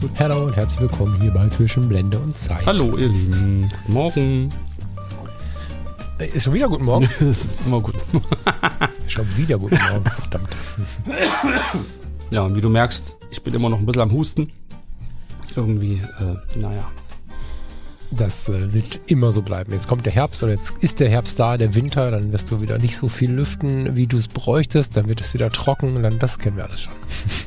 Gut. Hallo und herzlich willkommen hier bei Zwischen Blende und Zeit. Hallo, ihr Lieben. Morgen. Äh, Ist schon wieder guten Morgen? Es ist immer gut. schon wieder guten Morgen, verdammt. Ja, und wie du merkst, ich bin immer noch ein bisschen am Husten. Irgendwie, äh, naja. Das äh, wird immer so bleiben. Jetzt kommt der Herbst oder jetzt ist der Herbst da, der Winter, dann wirst du wieder nicht so viel lüften, wie du es bräuchtest, dann wird es wieder trocken und dann, das kennen wir alles schon.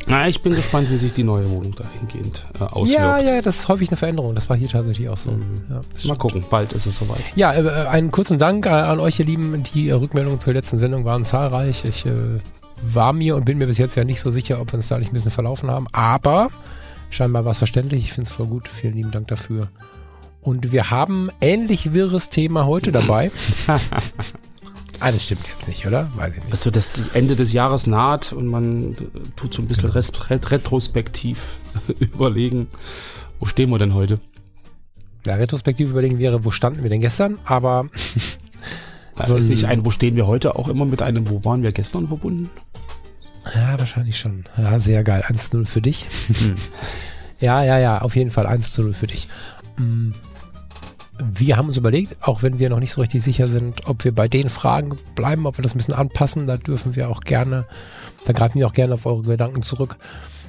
Na, ich bin gespannt, wie sich die neue Wohnung dahingehend äh, auswirkt. Ja, ja, das ist häufig eine Veränderung. Das war hier tatsächlich auch so. Mhm. Ja, Mal gucken, bald ist es soweit. ja äh, einen kurzen Dank äh, an euch, ihr Lieben. Die äh, Rückmeldungen zur letzten Sendung waren zahlreich. Ich äh, war mir und bin mir bis jetzt ja nicht so sicher, ob wir uns da nicht ein bisschen verlaufen haben. Aber scheinbar war es verständlich. Ich finde es voll gut. Vielen lieben Dank dafür. Und wir haben ähnlich wirres Thema heute dabei. ah, das stimmt jetzt nicht, oder? Weiß ich nicht. Also das Ende des Jahres naht und man tut so ein bisschen ret retrospektiv überlegen, wo stehen wir denn heute? Ja, retrospektiv überlegen wäre, wo standen wir denn gestern? Aber Da So ist nicht ein, wo stehen wir heute auch immer mit einem, wo waren wir gestern verbunden? ja, wahrscheinlich schon. Ja, sehr geil. 1-0 für dich. Ja, ja, ja, auf jeden Fall 1 zu 0 für dich. Wir haben uns überlegt, auch wenn wir noch nicht so richtig sicher sind, ob wir bei den Fragen bleiben, ob wir das ein bisschen anpassen, da dürfen wir auch gerne, da greifen wir auch gerne auf eure Gedanken zurück,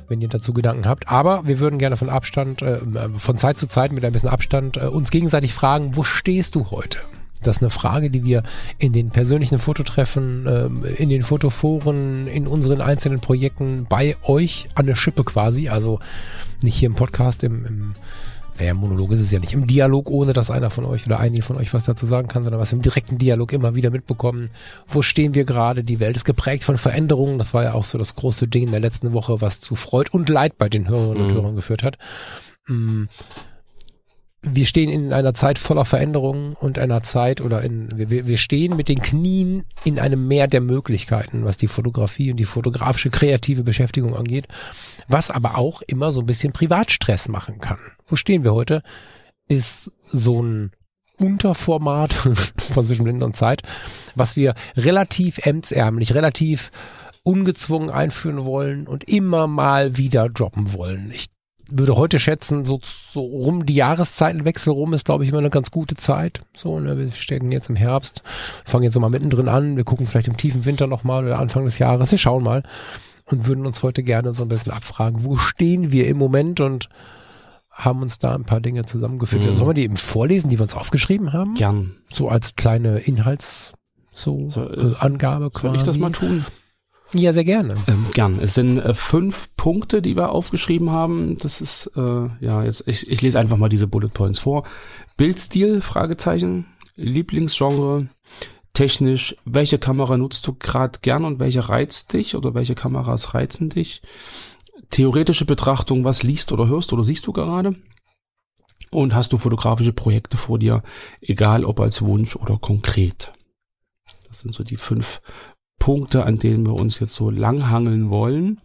wenn ihr dazu Gedanken habt. Aber wir würden gerne von Abstand, äh, von Zeit zu Zeit mit ein bisschen Abstand äh, uns gegenseitig fragen, wo stehst du heute? Das ist eine Frage, die wir in den persönlichen Fototreffen, ähm, in den Fotoforen, in unseren einzelnen Projekten bei euch an der Schippe quasi, also nicht hier im Podcast, im, im naja, Monolog ist es ja nicht, im Dialog, ohne dass einer von euch oder einige von euch was dazu sagen kann, sondern was wir im direkten Dialog immer wieder mitbekommen. Wo stehen wir gerade? Die Welt ist geprägt von Veränderungen. Das war ja auch so das große Ding in der letzten Woche, was zu Freud und Leid bei den Hörerinnen und Mhm. Hörern geführt hat. Mm. Wir stehen in einer Zeit voller Veränderungen und einer Zeit oder in, wir- wir, stehen mit den Knien in einem Meer der Möglichkeiten, was die Fotografie und die fotografische kreative Beschäftigung angeht, was aber auch immer so ein bisschen Privatstress machen kann. Wo stehen wir heute? Ist so ein Unterformat von zwischen Blende und Zeit, was wir relativ emsärmlich, relativ ungezwungen einführen wollen und immer mal wieder droppen wollen. Ich würde heute schätzen, so, so rum die Jahreszeitenwechsel rum ist, glaube ich, immer eine ganz gute Zeit. So, ne, wir stecken jetzt im Herbst, fangen jetzt so mal mittendrin an, wir gucken vielleicht im tiefen Winter nochmal oder Anfang des Jahres, wir schauen mal und würden uns heute gerne so ein bisschen abfragen, wo stehen wir im Moment und haben uns da ein paar Dinge zusammengefügt. Mhm. Sollen wir die eben vorlesen, die wir uns aufgeschrieben haben? Gern. So als kleine Inhalts so, So, äh, Angabe quasi. Soll ich das mal tun? Ja, sehr gerne. Ähm, gern. Es sind äh, fünf Punkte, die wir aufgeschrieben haben. Das ist, äh, ja, jetzt, ich, ich lese einfach mal diese Bullet Points vor. Bildstil, Fragezeichen, Lieblingsgenre, technisch, welche Kamera nutzt du gerade gern und welche reizt dich oder welche Kameras reizen dich? Theoretische Betrachtung, was liest oder hörst oder siehst du gerade? Und hast du fotografische Projekte vor dir, egal ob als Wunsch oder konkret? Das sind so die fünf Punkte, an denen wir uns jetzt so langhangeln wollen.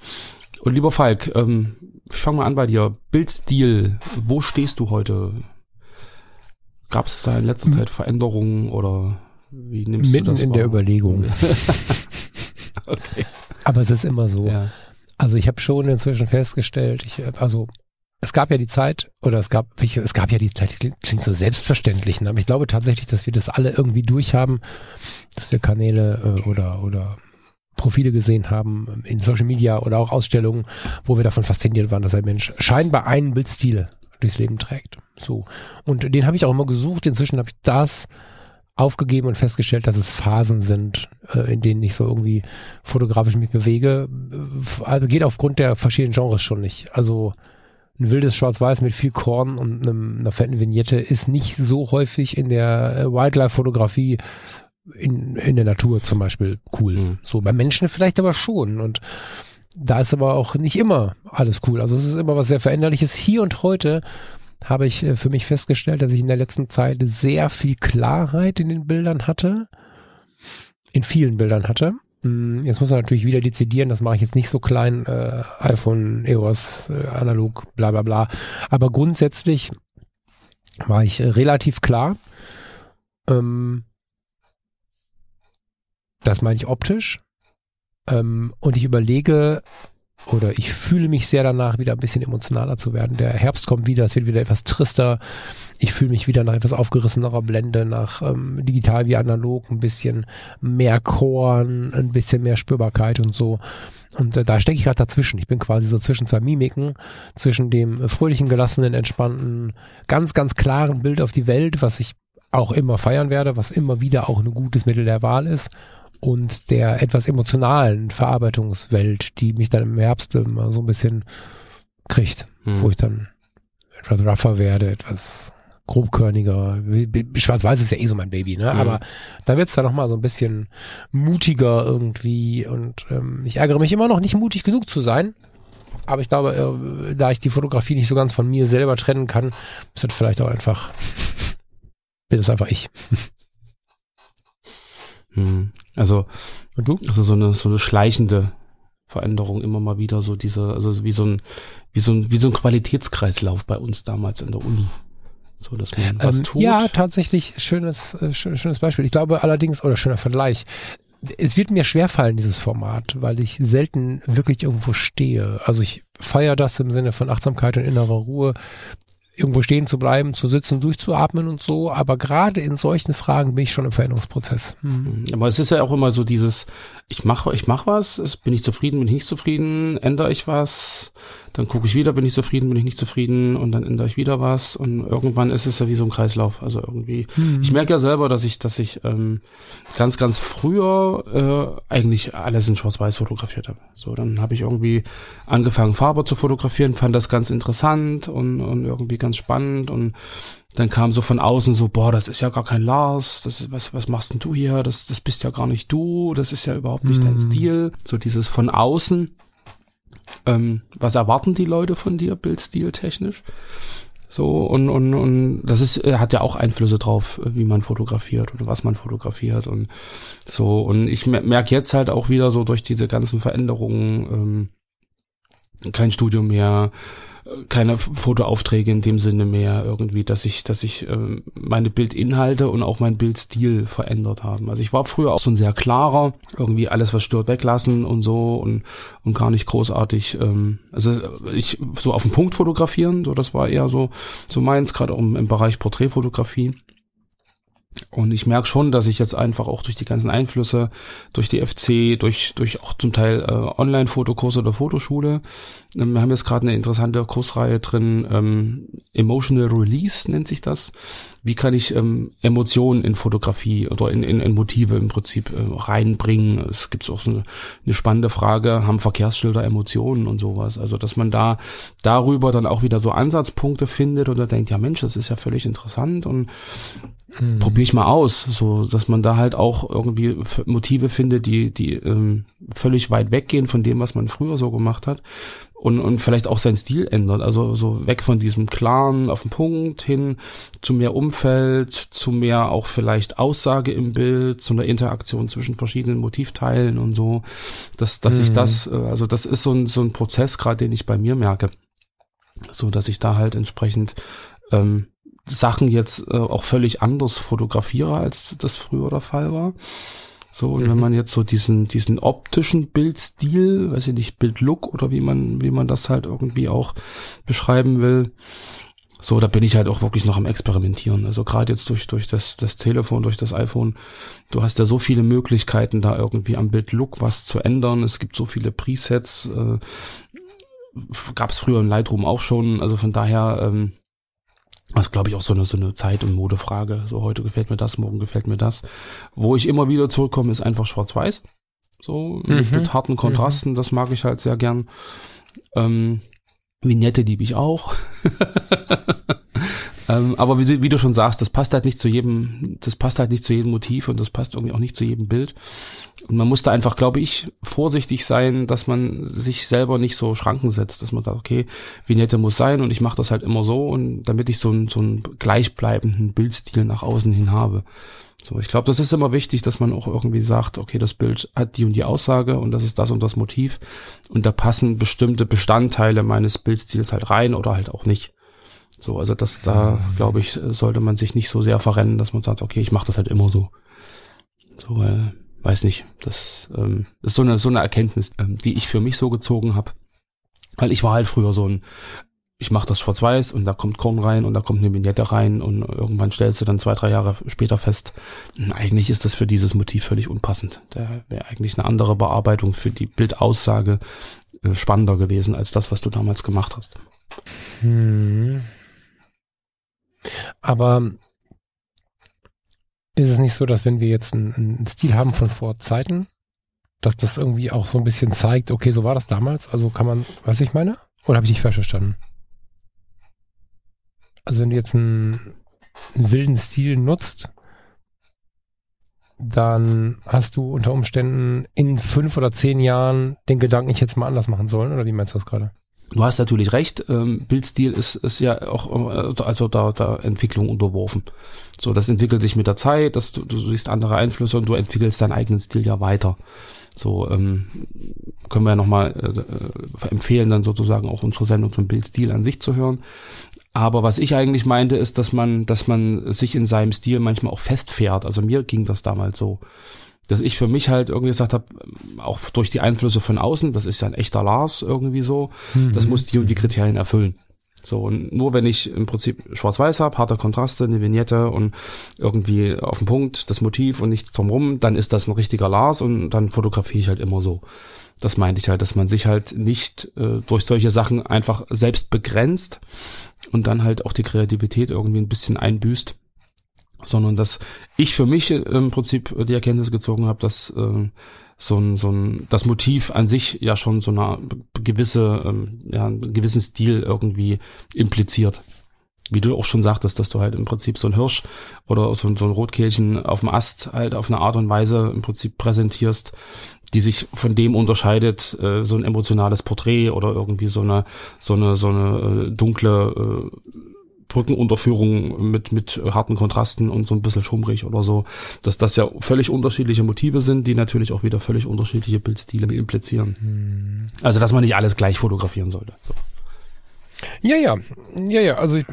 Und lieber Falk, ähm, ich fange mal an bei dir. Bildstil, wo stehst du heute? Gab es da in letzter Zeit Veränderungen oder wie nimmst Mitten du das in wahr? der Überlegung. okay. Aber es ist immer so. Ja. Also ich habe schon inzwischen festgestellt, ich also es gab ja die Zeit oder es gab es gab ja die Zeit, klingt so selbstverständlich, ne? aber ich glaube tatsächlich, dass wir das alle irgendwie durchhaben, dass wir Kanäle äh, oder oder Profile gesehen haben in Social Media oder auch Ausstellungen, wo wir davon fasziniert waren, dass ein Mensch scheinbar einen Bildstil durchs Leben trägt. So und den habe ich auch immer gesucht. Inzwischen habe ich das aufgegeben und festgestellt, dass es Phasen sind, äh, in denen ich so irgendwie fotografisch mich bewege. Also geht aufgrund der verschiedenen Genres schon nicht. Also ein wildes Schwarz-Weiß mit viel Korn und einem, einer fetten Vignette ist nicht so häufig in der äh, Wildlife-Fotografie in, in der Natur zum Beispiel cool. Mhm. So bei Menschen vielleicht aber schon. Und da ist aber auch nicht immer alles cool. Also es ist immer was sehr Veränderliches. Hier und heute habe ich äh, für mich festgestellt, dass ich in der letzten Zeit sehr viel Klarheit in den Bildern hatte. In vielen Bildern hatte. Hm, jetzt muss man natürlich wieder dezidieren, das mache ich jetzt nicht so klein, äh, iPhone, EOS, äh, analog, bla bla bla. Aber grundsätzlich war ich äh, relativ klar. Ähm, das meine ich optisch. Ähm, und ich überlege, oder ich fühle mich sehr danach, wieder ein bisschen emotionaler zu werden. Der Herbst kommt wieder, es wird wieder etwas trister. Ich fühle mich wieder nach etwas aufgerissenerer Blende, nach ähm, digital wie analog, ein bisschen mehr Korn, ein bisschen mehr Spürbarkeit und so. Und äh, da stecke ich gerade dazwischen. Ich bin quasi so zwischen zwei Mimiken, zwischen dem fröhlichen, gelassenen, entspannten, ganz, ganz klaren Bild auf die Welt, was ich auch immer feiern werde, was immer wieder auch ein gutes Mittel der Wahl ist und der etwas emotionalen Verarbeitungswelt, die mich dann im Herbst immer so ein bisschen kriegt, mhm. wo ich dann etwas rougher werde, etwas grobkörniger. Schwarz-Weiß ist ja eh so mein Baby, ne? Mhm. Aber da wird's dann nochmal so ein bisschen mutiger irgendwie und ähm, ich ärgere mich immer noch nicht mutig genug zu sein. Aber ich glaube, äh, da ich die Fotografie nicht so ganz von mir selber trennen kann, ist das vielleicht auch einfach, bin es einfach ich. Hm. Also, Und du? also so eine, so eine schleichende Veränderung immer mal wieder so diese, also wie so ein, wie so ein, wie so ein Qualitätskreislauf bei uns damals in der Uni. So, dass man was ähm, tut. Ja, tatsächlich schönes, äh, schönes Beispiel. Ich glaube allerdings, oder schöner Vergleich. Es wird mir schwerfallen, dieses Format, weil ich selten wirklich irgendwo stehe. Also ich feiere das im Sinne von Achtsamkeit und innerer Ruhe irgendwo stehen zu bleiben, zu sitzen, durchzuatmen und so. Aber gerade in solchen Fragen bin ich schon im Veränderungsprozess. Mhm. Aber es ist ja auch immer so dieses, ich mache ich mach was, bin ich zufrieden, bin ich nicht zufrieden, ändere ich was, dann gucke ich wieder, bin ich zufrieden, bin ich nicht zufrieden und dann ändere ich wieder was und irgendwann ist es ja wie so ein Kreislauf. Also irgendwie, mhm. ich merke ja selber, dass ich, dass ich ähm, ganz, ganz früher äh, eigentlich alles in Schwarz-Weiß fotografiert habe. So, dann habe ich irgendwie angefangen, Farbe zu fotografieren, fand das ganz interessant und, und irgendwie ganz spannend und dann kam so von außen so, boah, das ist ja gar kein Lars, das ist, was, was machst denn du hier? Das, das bist ja gar nicht du, das ist ja überhaupt nicht mm. dein hm. Stil. So dieses von außen ähm, was erwarten die Leute von dir, Bildstil technisch? So, und, und, und das ist, äh, hat ja auch Einflüsse drauf, wie man fotografiert oder was man fotografiert und so. Und ich merke jetzt halt auch wieder so durch diese ganzen Veränderungen, ähm, kein Studio mehr, keine Fotoaufträge in dem Sinne mehr irgendwie, dass ich, dass ich äh, meine Bildinhalte und auch mein Bildstil verändert haben. Also ich war früher auch so ein sehr klarer, irgendwie alles was stört weglassen und so und und gar nicht großartig. Ähm, also ich so auf den Punkt fotografieren, so das war eher so so meins, gerade auch im, im Bereich Porträtfotografie. Und ich merke schon, dass ich jetzt einfach auch durch die ganzen Einflüsse, durch die FC, durch, durch auch zum Teil äh, Online-Fotokurse oder Fotoschule, ähm, wir haben jetzt gerade eine interessante Kursreihe drin, ähm, Emotional Release nennt sich das. Wie kann ich ähm, Emotionen in Fotografie oder in, in, in Motive im Prinzip äh, reinbringen? Es gibt auch so eine, eine spannende Frage, haben Verkehrsschilder Emotionen und sowas? Also, dass man da darüber dann auch wieder so Ansatzpunkte findet oder denkt, ja Mensch, das ist ja völlig interessant und mhm. probiere ich mal aus, so dass man da halt auch irgendwie Motive findet, die die ähm, völlig weit weggehen von dem, was man früher so gemacht hat und und vielleicht auch seinen Stil ändert, also so weg von diesem klaren auf den Punkt hin zu mehr Umfeld, zu mehr auch vielleicht Aussage im Bild, zu einer Interaktion zwischen verschiedenen Motivteilen und so, dass dass mhm. ich das äh, also das ist so ein so ein Prozess gerade, den ich bei mir merke, so dass ich da halt entsprechend ähm, Sachen jetzt äh, auch völlig anders fotografiere, als das früher der Fall war. So, und mhm. wenn man jetzt so diesen, diesen optischen Bildstil, weiß ich nicht, Bildlook oder wie man, wie man das halt irgendwie auch beschreiben will, so, da bin ich halt auch wirklich noch am Experimentieren. Also gerade jetzt durch, durch das, das Telefon, durch das iPhone, du hast ja so viele Möglichkeiten, da irgendwie am Bildlook was zu ändern. Es gibt so viele Presets, äh, gab es früher in Lightroom auch schon. Also von daher, ähm, das ist, glaube ich, auch so eine, so eine Zeit- und Modefrage. So heute gefällt mir das, morgen gefällt mir das. Wo ich immer wieder zurückkomme, ist einfach schwarz-weiß. So mit, mhm. mit harten Kontrasten, mhm. das mag ich halt sehr gern. Ähm, Vignette liebe ich auch. Ähm, aber wie, wie, du schon sagst, das passt halt nicht zu jedem, das passt halt nicht zu jedem Motiv und das passt irgendwie auch nicht zu jedem Bild. Und man muss da einfach, glaube ich, vorsichtig sein, dass man sich selber nicht so Schranken setzt, dass man sagt, okay, Vignette muss sein und ich mache das halt immer so und damit ich so, einen so einen gleichbleibenden Bildstil nach außen hin habe. So, ich glaube, das ist immer wichtig, dass man auch irgendwie sagt, okay, das Bild hat die und die Aussage und das ist das und das Motiv und da passen bestimmte Bestandteile meines Bildstils halt rein oder halt auch nicht. So, also das da, glaube ich, sollte man sich nicht so sehr verrennen, dass man sagt, okay, ich mache das halt immer so. So, äh, weiß nicht. Das ähm, ist so eine so eine Erkenntnis, ähm, die ich für mich so gezogen habe, weil ich war halt früher so ein ich mache das schwarz-weiß und da kommt Korn rein und da kommt eine Vignette rein und irgendwann stellst du dann zwei, drei Jahre später fest, hm, eigentlich ist das für dieses Motiv völlig unpassend. Da wäre eigentlich eine andere Bearbeitung für die Bildaussage äh, spannender gewesen als das, was du damals gemacht hast. Hm. Aber ist es nicht so, dass wenn wir jetzt einen, einen Stil haben von vor Zeiten, dass das irgendwie auch so ein bisschen zeigt, okay, so war das damals, also kann man, was ich meine? Oder habe ich dich falsch verstanden? Also wenn du jetzt einen, einen wilden Stil nutzt, dann hast du unter Umständen in fünf oder zehn Jahren den Gedanken, ich jetzt mal anders machen sollen, oder wie meinst du das gerade? Du hast natürlich recht, ähm, Bildstil ist, ist ja auch äh, also da, da Entwicklung unterworfen. So, das entwickelt sich mit der Zeit, dass du, du siehst andere Einflüsse und du entwickelst deinen eigenen Stil ja weiter. So ähm, können wir ja nochmal äh, empfehlen, dann sozusagen auch unsere Sendung zum Bildstil an sich zu hören. Aber was ich eigentlich meinte, ist, dass man, dass man sich in seinem Stil manchmal auch festfährt. Also mir ging das damals so, dass ich für mich halt irgendwie gesagt habe, auch durch die Einflüsse von außen, das ist ja ein echter Lars irgendwie so, mhm. das muss die und die Kriterien erfüllen. So, und nur wenn ich im Prinzip schwarz-weiß habe, harte Kontraste, eine Vignette und irgendwie auf den Punkt das Motiv und nichts drumrum, dann ist das ein richtiger Lars und dann fotografiere ich halt immer so. Das meinte ich halt, dass man sich halt nicht äh, durch solche Sachen einfach selbst begrenzt und dann halt auch die Kreativität irgendwie ein bisschen einbüßt, sondern dass ich für mich im Prinzip die Erkenntnis gezogen habe, dass äh, so ein, so ein, das Motiv an sich ja schon so eine gewisse, ähm, ja, einen gewissen Stil irgendwie impliziert. Wie du auch schon sagtest, dass du halt im Prinzip so ein Hirsch oder so, so ein Rotkehlchen auf dem Ast halt auf eine Art und Weise im Prinzip präsentierst, die sich von dem unterscheidet, äh, so ein emotionales Porträt oder irgendwie so eine, so eine, so eine äh, dunkle äh, Brückenunterführung mit, mit harten Kontrasten und so ein bisschen schummrig oder so, dass das ja völlig unterschiedliche Motive sind, die natürlich auch wieder völlig unterschiedliche Bildstile implizieren. Hm. Also, dass man nicht alles gleich fotografieren sollte. So. Ja, ja, ja, ja. Also ich,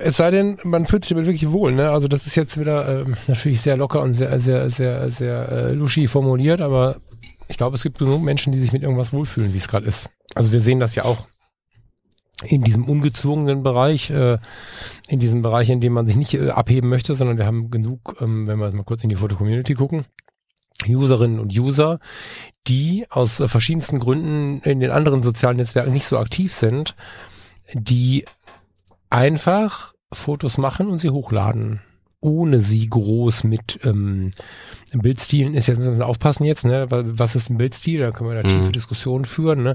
es sei denn, man fühlt sich damit wirklich wohl. Ne? Also das ist jetzt wieder äh, natürlich sehr locker und sehr, sehr, sehr, sehr äh, luschi formuliert, aber ich glaube, es gibt genug Menschen, die sich mit irgendwas wohlfühlen, wie es gerade ist. Also wir sehen das ja auch in diesem ungezwungenen Bereich, äh, in diesem Bereich, in dem man sich nicht äh, abheben möchte, sondern wir haben genug, ähm, wenn wir mal kurz in die Foto-Community gucken, Userinnen und User, die aus äh, verschiedensten Gründen in den anderen sozialen Netzwerken nicht so aktiv sind, die einfach Fotos machen und sie hochladen ohne sie groß mit ähm, Bildstilen ist jetzt müssen wir aufpassen jetzt, ne? Was ist ein Bildstil? Da können wir da tiefe mhm. Diskussionen führen. Ne?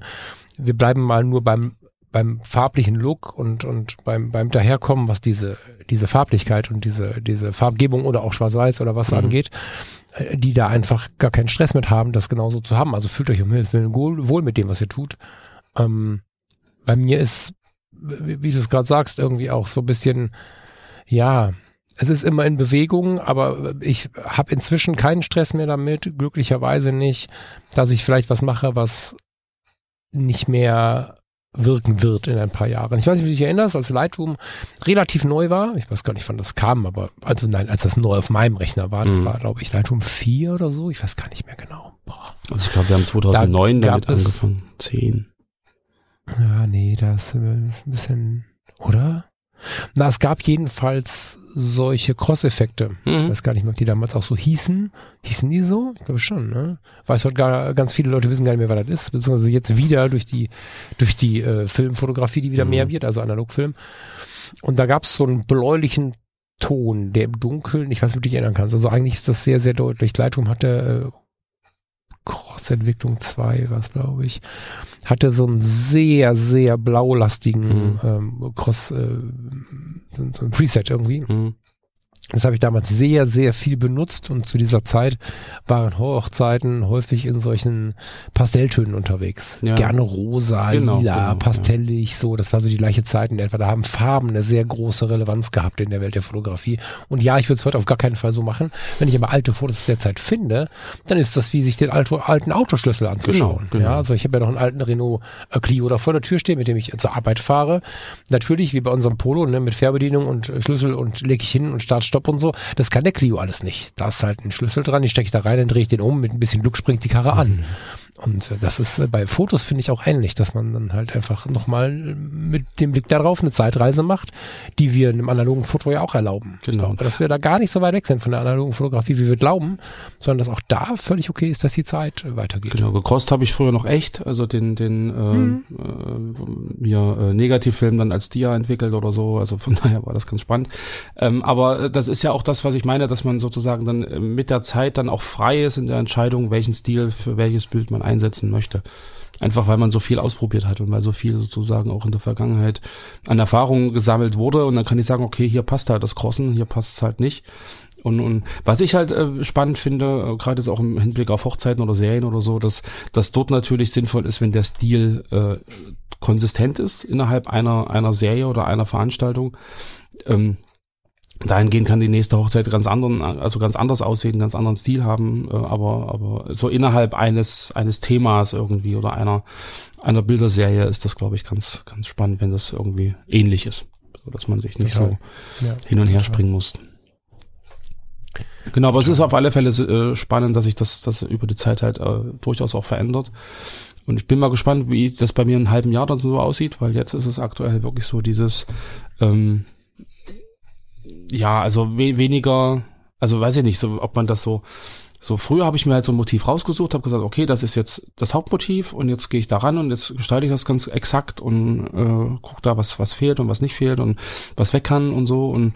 Wir bleiben mal nur beim beim farblichen Look und, und beim, beim Daherkommen, was diese, diese Farblichkeit und diese, diese Farbgebung oder auch Schwarz-Weiß oder was mhm. angeht, äh, die da einfach gar keinen Stress mit haben, das genauso zu haben. Also fühlt euch um Himmels Willen wohl, mit dem, was ihr tut. Ähm, bei mir ist, wie, wie du es gerade sagst, irgendwie auch so ein bisschen, ja, es ist immer in Bewegung, aber ich habe inzwischen keinen Stress mehr damit, glücklicherweise nicht, dass ich vielleicht was mache, was nicht mehr wirken wird in ein paar Jahren. Ich weiß nicht, wie du dich erinnerst, als Lightroom relativ neu war. Ich weiß gar nicht, wann das kam, aber also nein, als das neu auf meinem Rechner war, das mhm. war, glaube ich, Lightroom 4 oder so. Ich weiß gar nicht mehr genau. Boah. Also ich glaube, wir haben 2009 da damit angefangen. 10. Ja, nee, das ist ein bisschen, oder? Na, es gab jedenfalls solche Cross-Effekte. Mhm. Ich weiß gar nicht mehr, ob die damals auch so hießen. Hießen die so? Ich glaube schon, ne? Weiß heute gar, ganz viele Leute wissen gar nicht mehr, was das ist, beziehungsweise jetzt wieder durch die, durch die äh, Filmfotografie, die wieder mhm. mehr wird, also Analogfilm. Und da gab es so einen bläulichen Ton, der im Dunkeln, ich weiß nicht, ob du dich erinnern kannst. Also eigentlich ist das sehr, sehr deutlich. Lightroom hatte äh, Cross-Entwicklung 2 was glaube ich, hatte so einen sehr, sehr blaulastigen mhm. ähm, Cross, äh, so ein Preset irgendwie. Mhm. Das habe ich damals sehr, sehr viel benutzt und zu dieser Zeit waren Hochzeiten häufig in solchen Pastelltönen unterwegs. Ja. Gerne rosa, genau, lila, genau, pastellig, ja. so. Das war so die gleiche Zeit in etwa. Da haben Farben eine sehr große Relevanz gehabt in der Welt der Fotografie. Und ja, ich würde es heute auf gar keinen Fall so machen. Wenn ich aber alte Fotos der Zeit finde, dann ist das wie sich den alten Autoschlüssel anzuschauen. Genau, genau. Ja, also ich habe ja noch einen alten Renault äh, Clio da vor der Tür stehen, mit dem ich zur Arbeit fahre. Natürlich, wie bei unserem Polo, ne, mit Fährbedienung und Schlüssel und lege ich hin und start, stopp und so. Das kann der Clio alles nicht. Da ist halt ein Schlüssel dran, ich stecke da rein, dann drehe ich den um, mit ein bisschen Glück springt die Karre an. Mhm. Und äh, das ist äh, bei Fotos finde ich auch ähnlich, dass man dann halt einfach nochmal mit dem Blick darauf eine Zeitreise macht, die wir in einem analogen Foto ja auch erlauben. Genau. Glaube, dass wir da gar nicht so weit weg sind von der analogen Fotografie, wie wir glauben, sondern dass auch da völlig okay ist, dass die Zeit weitergeht. Genau, gekostet habe ich früher noch echt, also den, den äh, mhm. äh, mir äh, Negativfilm dann als Dia entwickelt oder so, also von daher war das ganz spannend. Ähm, aber das ist ja auch das, was ich meine, dass man sozusagen dann äh, mit der Zeit dann auch frei ist in der Entscheidung, welchen Stil für welches Bild man einsetzen möchte. Einfach weil man so viel ausprobiert hat und weil so viel sozusagen auch in der Vergangenheit an Erfahrungen gesammelt wurde. Und dann kann ich sagen, okay, hier passt halt das Crossen, hier passt es halt nicht. Und, und was ich halt äh, spannend finde, äh, gerade jetzt auch im Hinblick auf Hochzeiten oder Serien oder so, dass, dass dort natürlich sinnvoll ist, wenn der Stil äh, konsistent ist innerhalb einer, einer Serie oder einer Veranstaltung. Ähm, dahingehend kann die nächste Hochzeit ganz anderen, also ganz anders aussehen, ganz anderen Stil haben, äh, aber, aber so innerhalb eines, eines Themas irgendwie oder einer, einer Bilderserie ist das, glaube ich, ganz, ganz spannend, wenn das irgendwie ähnlich ist, so dass man sich nicht ja. so ja. hin und her springen muss. Genau, aber es ist auf alle Fälle äh, spannend, dass sich das, das über die Zeit halt äh, durchaus auch verändert. Und ich bin mal gespannt, wie das bei mir in einem halben Jahr dann so aussieht, weil jetzt ist es aktuell wirklich so dieses, ähm, ja, also we weniger, also weiß ich nicht, so, ob man das so, so früher habe ich mir halt so ein Motiv rausgesucht, habe gesagt, okay, das ist jetzt das Hauptmotiv und jetzt gehe ich da ran und jetzt gestalte ich das ganz exakt und äh, gucke da, was was fehlt und was nicht fehlt und was weg kann und so und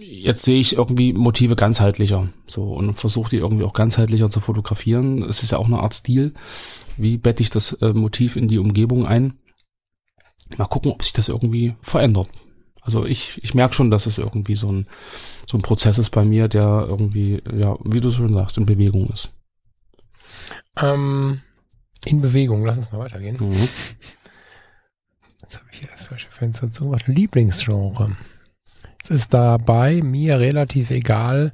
jetzt sehe ich irgendwie Motive ganzheitlicher so und versuche die irgendwie auch ganzheitlicher zu fotografieren. Es ist ja auch eine Art Stil. Wie bette ich das äh, Motiv in die Umgebung ein? Mal gucken, ob sich das irgendwie verändert. Also ich, ich merke schon, dass es irgendwie so ein, so ein Prozess ist bei mir, der irgendwie, ja, wie du schon sagst, in Bewegung ist. Ähm, in Bewegung, lass uns mal weitergehen. Mhm. Jetzt habe ich hier das falsche Fenster zugemacht. Lieblingsgenre. Es ist dabei mir relativ egal,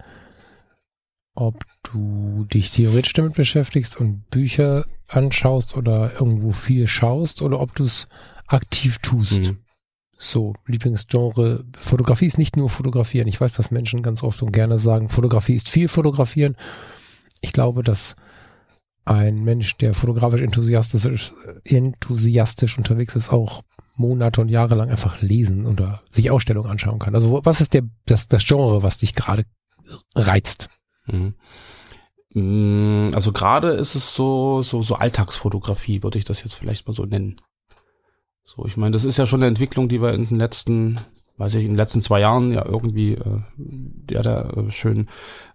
ob du dich theoretisch damit beschäftigst und Bücher anschaust oder irgendwo viel schaust oder ob du es aktiv tust. Mhm. So, Lieblingsgenre. Fotografie ist nicht nur fotografieren. Ich weiß, dass Menschen ganz oft und gerne sagen, Fotografie ist viel fotografieren. Ich glaube, dass ein Mensch, der fotografisch enthusiastisch, enthusiastisch unterwegs ist, auch Monate und Jahre lang einfach lesen oder sich Ausstellungen anschauen kann. Also was ist der, das, das Genre, was dich gerade reizt? Mhm. Mm, also gerade ist es so, so, so Alltagsfotografie, würde ich das jetzt vielleicht mal so nennen. So, ich meine, das ist ja schon eine Entwicklung, die wir in den letzten, weiß ich, in den letzten zwei Jahren ja irgendwie, äh, der da äh, schön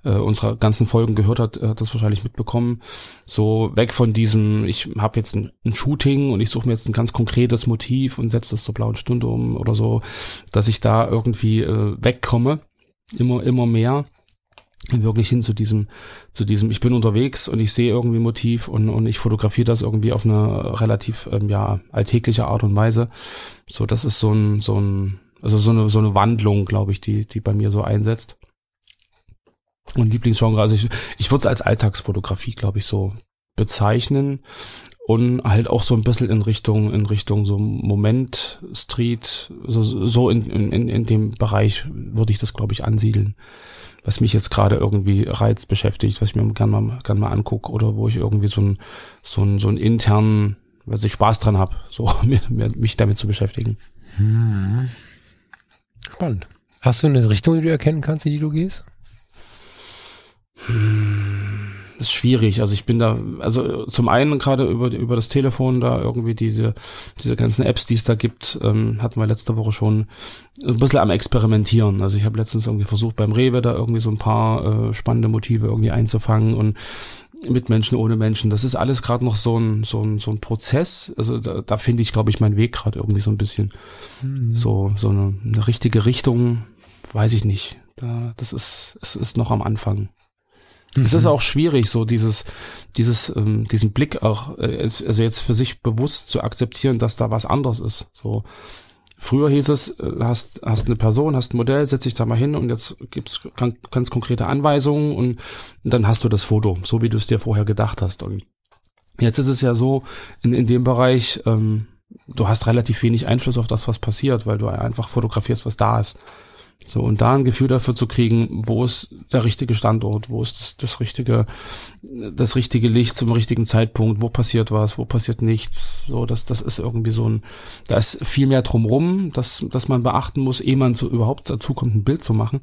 äh, unsere ganzen Folgen gehört hat, hat das wahrscheinlich mitbekommen. So weg von diesem, ich habe jetzt ein, ein, Shooting und ich suche mir jetzt ein ganz konkretes Motiv und setze das zur blauen Stunde um oder so, dass ich da irgendwie äh, wegkomme, immer, immer mehr wirklich hin zu diesem, zu diesem, ich bin unterwegs und ich sehe irgendwie Motiv und, und ich fotografiere das irgendwie auf eine relativ, ähm, ja, alltägliche Art und Weise. So, das ist so ein, so ein, also so eine, so eine Wandlung, glaube ich, die, die bei mir so einsetzt. Und Lieblingsgenre, also ich, ich würde es als Alltagsfotografie, glaube ich, so bezeichnen und halt auch so ein bisschen in Richtung in Richtung so Moment Street so, so in, in, in dem Bereich würde ich das glaube ich ansiedeln was mich jetzt gerade irgendwie reizt, beschäftigt, was ich mir gerne mal, gern mal angucke oder wo ich irgendwie so ein so ein so ein internen, was ich Spaß dran habe, so mir, mir, mich damit zu beschäftigen. Hm. Spannend. Hast du eine Richtung, die du erkennen kannst, in die du gehst? Hm ist schwierig. Also ich bin da, also zum einen gerade über, über das Telefon da irgendwie diese, diese ganzen Apps, die es da gibt, ähm, hatten wir letzte Woche schon ein bisschen am Experimentieren. Also ich habe letztens irgendwie versucht beim Rewe da irgendwie so ein paar äh, spannende Motive irgendwie einzufangen und mit Menschen, ohne Menschen. Das ist alles gerade noch so ein, so ein, so ein Prozess. Also da, da finde ich, glaube ich, meinen Weg gerade irgendwie so ein bisschen. Mhm. So, so eine, eine richtige Richtung, weiß ich nicht. Da, das ist, es ist noch am Anfang. Es ist mhm. auch schwierig, so dieses, dieses, ähm, diesen Blick auch, äh, also jetzt für sich bewusst zu akzeptieren, dass da was anderes ist. So, Früher hieß es, äh, hast, hast eine Person, hast ein Modell, setz dich da mal hin und jetzt gibt's ganz konkrete Anweisungen und dann hast du das Foto, so wie du es dir vorher gedacht hast. Und jetzt ist es ja so, in, in dem Bereich, ähm, du hast relativ wenig Einfluss auf das, was passiert, weil du einfach fotografierst, was da ist. So, und da ein Gefühl dafür zu kriegen, wo ist der richtige Standort, wo ist das, das richtige, das richtige Licht zum richtigen Zeitpunkt, wo passiert was, wo passiert nichts. So, das, das ist irgendwie so ein, da ist viel mehr drumrum, dass, dass man beachten muss, ehe man so überhaupt dazu kommt, ein Bild zu machen.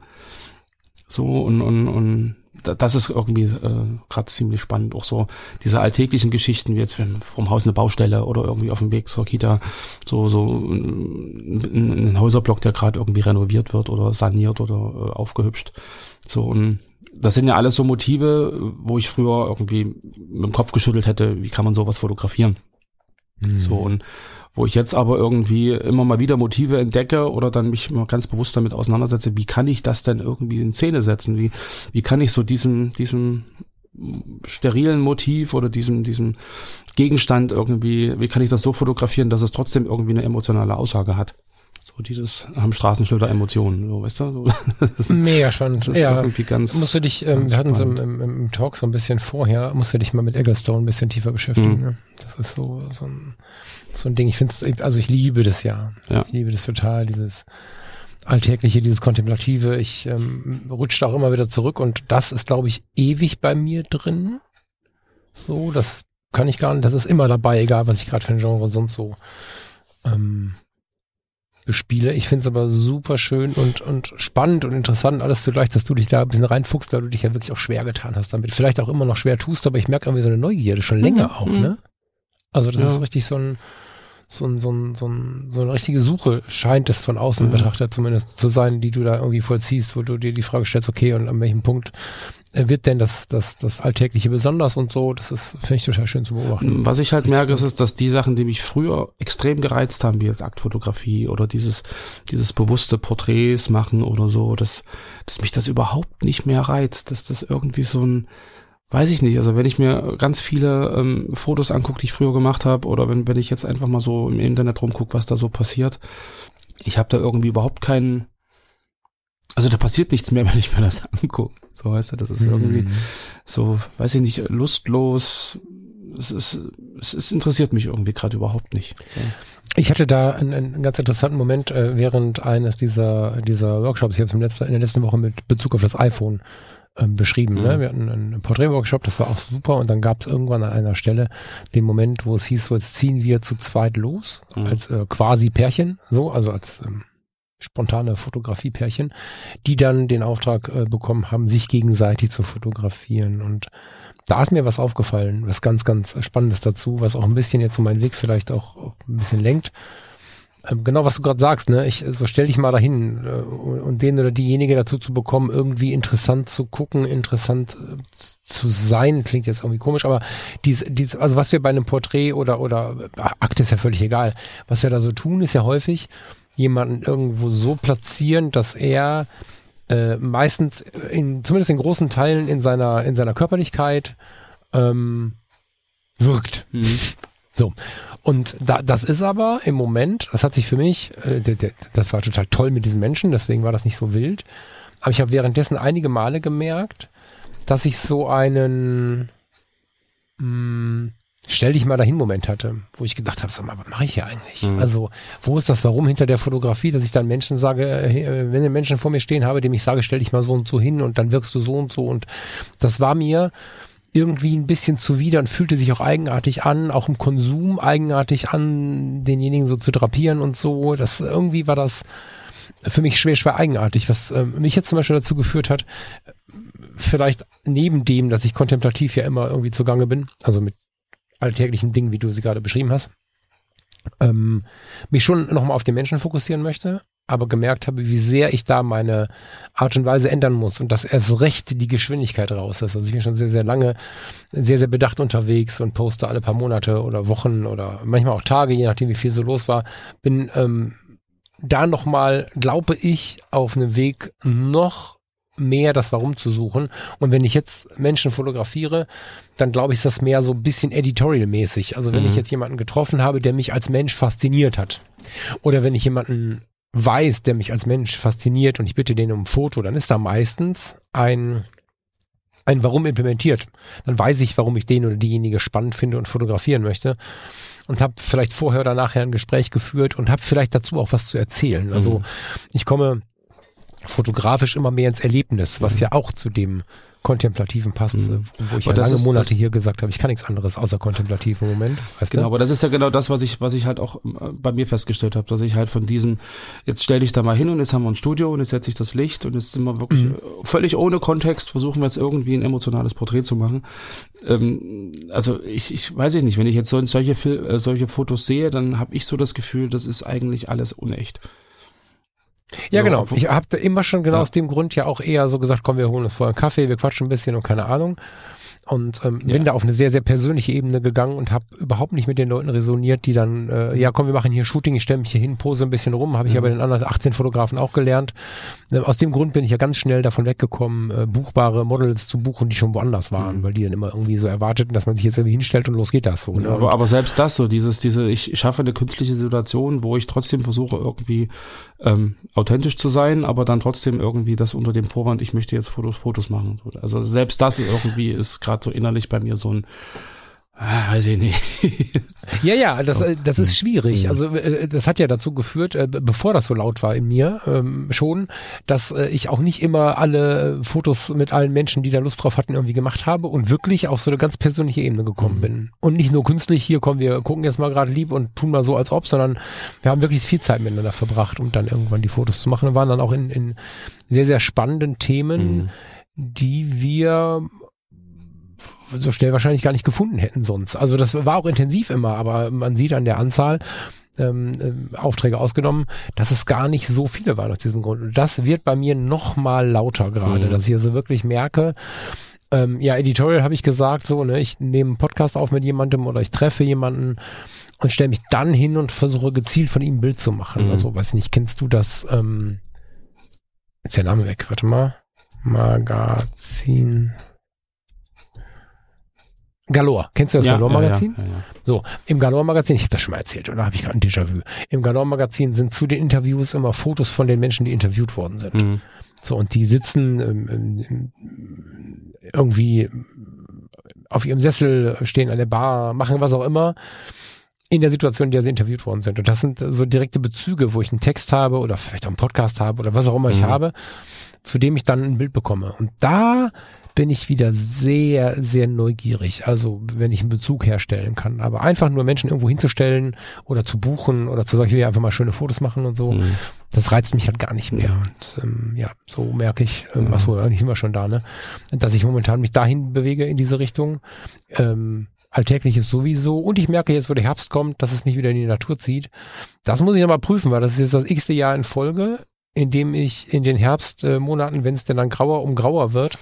So, und, und, und das ist irgendwie äh, gerade ziemlich spannend. Auch so diese alltäglichen Geschichten, wie jetzt vom Haus eine Baustelle oder irgendwie auf dem Weg zur Kita, so so ein, ein Häuserblock, der gerade irgendwie renoviert wird oder saniert oder äh, aufgehübscht. So und das sind ja alles so Motive, wo ich früher irgendwie mit dem Kopf geschüttelt hätte, wie kann man sowas fotografieren? Mhm. So und wo ich jetzt aber irgendwie immer mal wieder Motive entdecke oder dann mich mal ganz bewusst damit auseinandersetze, wie kann ich das denn irgendwie in Szene setzen? Wie, wie kann ich so diesem, diesem sterilen Motiv oder diesem, diesem Gegenstand irgendwie, wie kann ich das so fotografieren, dass es trotzdem irgendwie eine emotionale Aussage hat? So dieses am Straßenschilder Emotionen, so weißt du? So, Mega spannend. Ja, irgendwie ganz. Musst du dich, ähm, wir hatten es im, im, im, Talk so ein bisschen vorher, musst du dich mal mit Egglestone ein bisschen tiefer beschäftigen. Mhm. Ne? Das ist so, so ein so ein Ding. Ich finde es, also ich liebe das ja. ja. Ich liebe das total, dieses Alltägliche, dieses Kontemplative. Ich ähm, rutsche da auch immer wieder zurück und das ist, glaube ich, ewig bei mir drin. So, das kann ich gar nicht, das ist immer dabei, egal was ich gerade für ein Genre sonst so ähm, bespiele. Ich finde es aber super schön und, und spannend und interessant, alles zugleich, dass du dich da ein bisschen reinfuchst, weil du dich ja wirklich auch schwer getan hast damit. Vielleicht auch immer noch schwer tust, aber ich merke irgendwie so eine Neugierde, schon länger mhm. auch, ne? Mhm. Also das ja. ist richtig so ein, so, ein, so, ein, so, ein, so eine richtige Suche scheint es von außen mhm. betrachtet zumindest zu sein, die du da irgendwie vollziehst, wo du dir die Frage stellst, okay, und an welchem Punkt äh, wird denn das, das, das Alltägliche besonders und so, das ist, finde ich total schön zu beobachten. Was ich halt merke, ist, dass die Sachen, die mich früher extrem gereizt haben, wie jetzt Aktfotografie oder dieses, dieses bewusste Porträts machen oder so, dass, dass mich das überhaupt nicht mehr reizt, dass das irgendwie so ein, weiß ich nicht. Also wenn ich mir ganz viele ähm, Fotos angucke, die ich früher gemacht habe, oder wenn, wenn ich jetzt einfach mal so im Internet rumgucke, was da so passiert, ich habe da irgendwie überhaupt keinen. Also da passiert nichts mehr, wenn ich mir das angucke. So weißt du, das ist irgendwie mhm. so, weiß ich nicht, lustlos. Es ist, es, es interessiert mich irgendwie gerade überhaupt nicht. So. Ich hatte da einen, einen ganz interessanten Moment äh, während eines dieser dieser Workshops. Ich habe es in der letzten Woche mit Bezug auf das iPhone ähm, beschrieben. Ne? Mhm. Ne? Wir hatten einen Porträtworkshop, das war auch super und dann gab es irgendwann an einer Stelle den Moment, wo es hieß, so jetzt ziehen wir zu zweit los, mhm. als äh, quasi Pärchen, so, also als ähm, spontane Fotografie-Pärchen, die dann den Auftrag äh, bekommen haben, sich gegenseitig zu fotografieren und da ist mir was aufgefallen, was ganz, ganz Spannendes dazu, was auch ein bisschen jetzt so meinen Weg vielleicht auch, auch ein bisschen lenkt. Ähm, genau, was du gerade sagst, ne? Ich so stell dich mal dahin äh, und den oder diejenige dazu zu bekommen, irgendwie interessant zu gucken, interessant äh, zu sein, klingt jetzt irgendwie komisch, aber dies, dies, also was wir bei einem Porträt oder oder äh, Akt ist ja völlig egal. Was wir da so tun, ist ja häufig jemanden irgendwo so platzieren, dass er äh, meistens in zumindest in großen Teilen in seiner in seiner Körperlichkeit ähm, wirkt. Mhm. So. Und da, das ist aber im Moment, das hat sich für mich, äh, das war total toll mit diesen Menschen, deswegen war das nicht so wild. Aber ich habe währenddessen einige Male gemerkt, dass ich so einen mh, hm, Stell dich mal dahin Moment hatte, wo ich gedacht habe, sag mal, was mache ich hier eigentlich? Mhm. Also, wo ist das Warum hinter der Fotografie, dass ich dann Menschen sage, äh, wenn ich Menschen vor mir stehen habe, dem ich sage, stell dich mal so und so hin und dann wirkst du so und so und das war mir irgendwie ein bisschen zuwider und fühlte sich auch eigenartig an, auch im Konsum eigenartig an, denjenigen so zu drapieren und so. Das irgendwie war das für mich schwer, schwer eigenartig, was äh, mich jetzt zum Beispiel dazu geführt hat, vielleicht neben dem, dass ich kontemplativ ja immer irgendwie zugange bin, also mit alltäglichen Dingen, wie du sie gerade beschrieben hast, ähm, mich schon nochmal auf den Menschen fokussieren möchte aber gemerkt habe, wie sehr ich da meine Art und Weise ändern muss und dass erst recht die Geschwindigkeit raus ist. Also ich bin schon sehr, sehr lange, sehr, sehr bedacht unterwegs und poste alle paar Monate oder Wochen oder manchmal auch Tage, je nachdem wie viel so los war, bin ähm, da nochmal, glaube ich, auf einem Weg noch mehr das Warum zu suchen. Und wenn ich jetzt Menschen fotografiere, dann glaube ich, ist das mehr so ein bisschen editorial-mäßig. Also wenn mhm. ich jetzt jemanden getroffen habe, der mich als Mensch fasziniert hat. Oder wenn ich jemanden weiß, der mich als Mensch fasziniert und ich bitte den um ein Foto, dann ist da meistens ein ein Warum implementiert. Dann weiß ich, warum ich den oder diejenige spannend finde und fotografieren möchte und habe vielleicht vorher oder nachher ein Gespräch geführt und habe vielleicht dazu auch was zu erzählen. Also mhm. ich komme fotografisch immer mehr ins Erlebnis, was ja auch zu dem Kontemplativen passt, mhm. wo ich ja lange ist, Monate hier gesagt habe, ich kann nichts anderes außer kontemplativ im Moment. Weißt genau, du? aber das ist ja genau das, was ich, was ich halt auch äh, bei mir festgestellt habe, dass ich halt von diesem, jetzt stelle ich da mal hin und jetzt haben wir ein Studio und jetzt setze ich das Licht und jetzt sind wir wirklich mhm. völlig ohne Kontext, versuchen wir jetzt irgendwie ein emotionales Porträt zu machen. Ähm, also ich, ich weiß ich nicht, wenn ich jetzt solche, äh, solche Fotos sehe, dann habe ich so das Gefühl, das ist eigentlich alles unecht. Ja, so, genau. Ich habe immer schon genau ja. aus dem Grund ja auch eher so gesagt, komm, wir holen uns vorher einen Kaffee, wir quatschen ein bisschen und keine Ahnung und ähm, ja. bin da auf eine sehr, sehr persönliche Ebene gegangen und habe überhaupt nicht mit den Leuten resoniert, die dann, äh, ja komm, wir machen hier Shooting, ich stelle mich hier hin, pose ein bisschen rum, habe ich ja bei den anderen 18 Fotografen auch gelernt. Äh, aus dem Grund bin ich ja ganz schnell davon weggekommen, äh, buchbare Models zu buchen, die schon woanders waren, mhm. weil die dann immer irgendwie so erwarteten, dass man sich jetzt irgendwie hinstellt und los geht das so. Ne? Ja, aber, aber selbst das so, dieses, diese, ich schaffe eine künstliche Situation, wo ich trotzdem versuche, irgendwie ähm, authentisch zu sein, aber dann trotzdem irgendwie das unter dem Vorwand, ich möchte jetzt Fotos, Fotos machen. Also selbst das irgendwie ist gerade so innerlich bei mir so ein Ah, weiß ich nicht. ja, ja, das, äh, das ist schwierig. Mhm. Also äh, das hat ja dazu geführt, äh, bevor das so laut war in mir ähm, schon, dass ich auch nicht immer alle Fotos mit allen Menschen, die da Lust drauf hatten, irgendwie gemacht habe und wirklich auf so eine ganz persönliche Ebene gekommen mhm. bin. Und nicht nur künstlich, hier kommen wir gucken jetzt mal gerade lieb und tun mal so als ob, sondern wir haben wirklich viel Zeit miteinander verbracht, um dann irgendwann die Fotos zu machen und waren dann auch in, in sehr, sehr spannenden Themen, mhm. die wir so schnell wahrscheinlich gar nicht gefunden hätten sonst. Also das war auch intensiv immer, aber man sieht an der Anzahl, ähm, äh, Aufträge ausgenommen, dass es gar nicht so viele waren aus diesem Grund. Und das wird bei mir noch mal lauter gerade, mhm. dass ich also wirklich merke, ähm, ja, Editorial habe ich gesagt, so, ne, ich nehme einen Podcast auf mit jemandem oder ich treffe jemanden und stelle mich dann hin und versuche gezielt von ihm ein Bild zu machen. Mhm. Also, weiß nicht, kennst du das, ähm, ist der Name weg, warte mal. Magazin. Galore. Kennst du das ja, Galore-Magazin? Ja, ja, so, im Galore-Magazin, ich habe das schon mal erzählt, oder habe ich gerade ein Déjà-vu? Im Galore-Magazin sind zu den Interviews immer Fotos von den Menschen, die interviewt worden sind. Mhm. So, und die sitzen ähm, irgendwie auf ihrem Sessel, stehen an der Bar, machen was auch immer in der Situation, in der sie interviewt worden sind. Und das sind so direkte Bezüge, wo ich einen Text habe oder vielleicht auch einen Podcast habe oder was auch immer mhm. ich habe, zu dem ich dann ein Bild bekomme. Und da bin ich wieder sehr, sehr neugierig. Also wenn ich einen Bezug herstellen kann. Aber einfach nur Menschen irgendwo hinzustellen oder zu buchen oder zu sagen, ich will einfach mal schöne Fotos machen und so, mhm. das reizt mich halt gar nicht mehr. Und ähm, ja, so merke ich, ähm, mhm. achso, eigentlich sind wir schon da, ne? Dass ich momentan mich dahin bewege in diese Richtung. Ähm, Alltägliches sowieso. Und ich merke jetzt, wo der Herbst kommt, dass es mich wieder in die Natur zieht. Das muss ich nochmal prüfen, weil das ist jetzt das x-te Jahr in Folge, in dem ich in den Herbstmonaten, äh, wenn es denn dann grauer um grauer wird,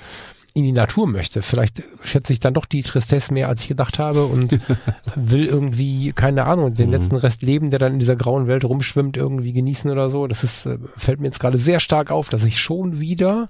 in die Natur möchte. Vielleicht schätze ich dann doch die Tristesse mehr, als ich gedacht habe und will irgendwie, keine Ahnung, den mhm. letzten Rest Leben, der dann in dieser grauen Welt rumschwimmt, irgendwie genießen oder so. Das ist, äh, fällt mir jetzt gerade sehr stark auf, dass ich schon wieder,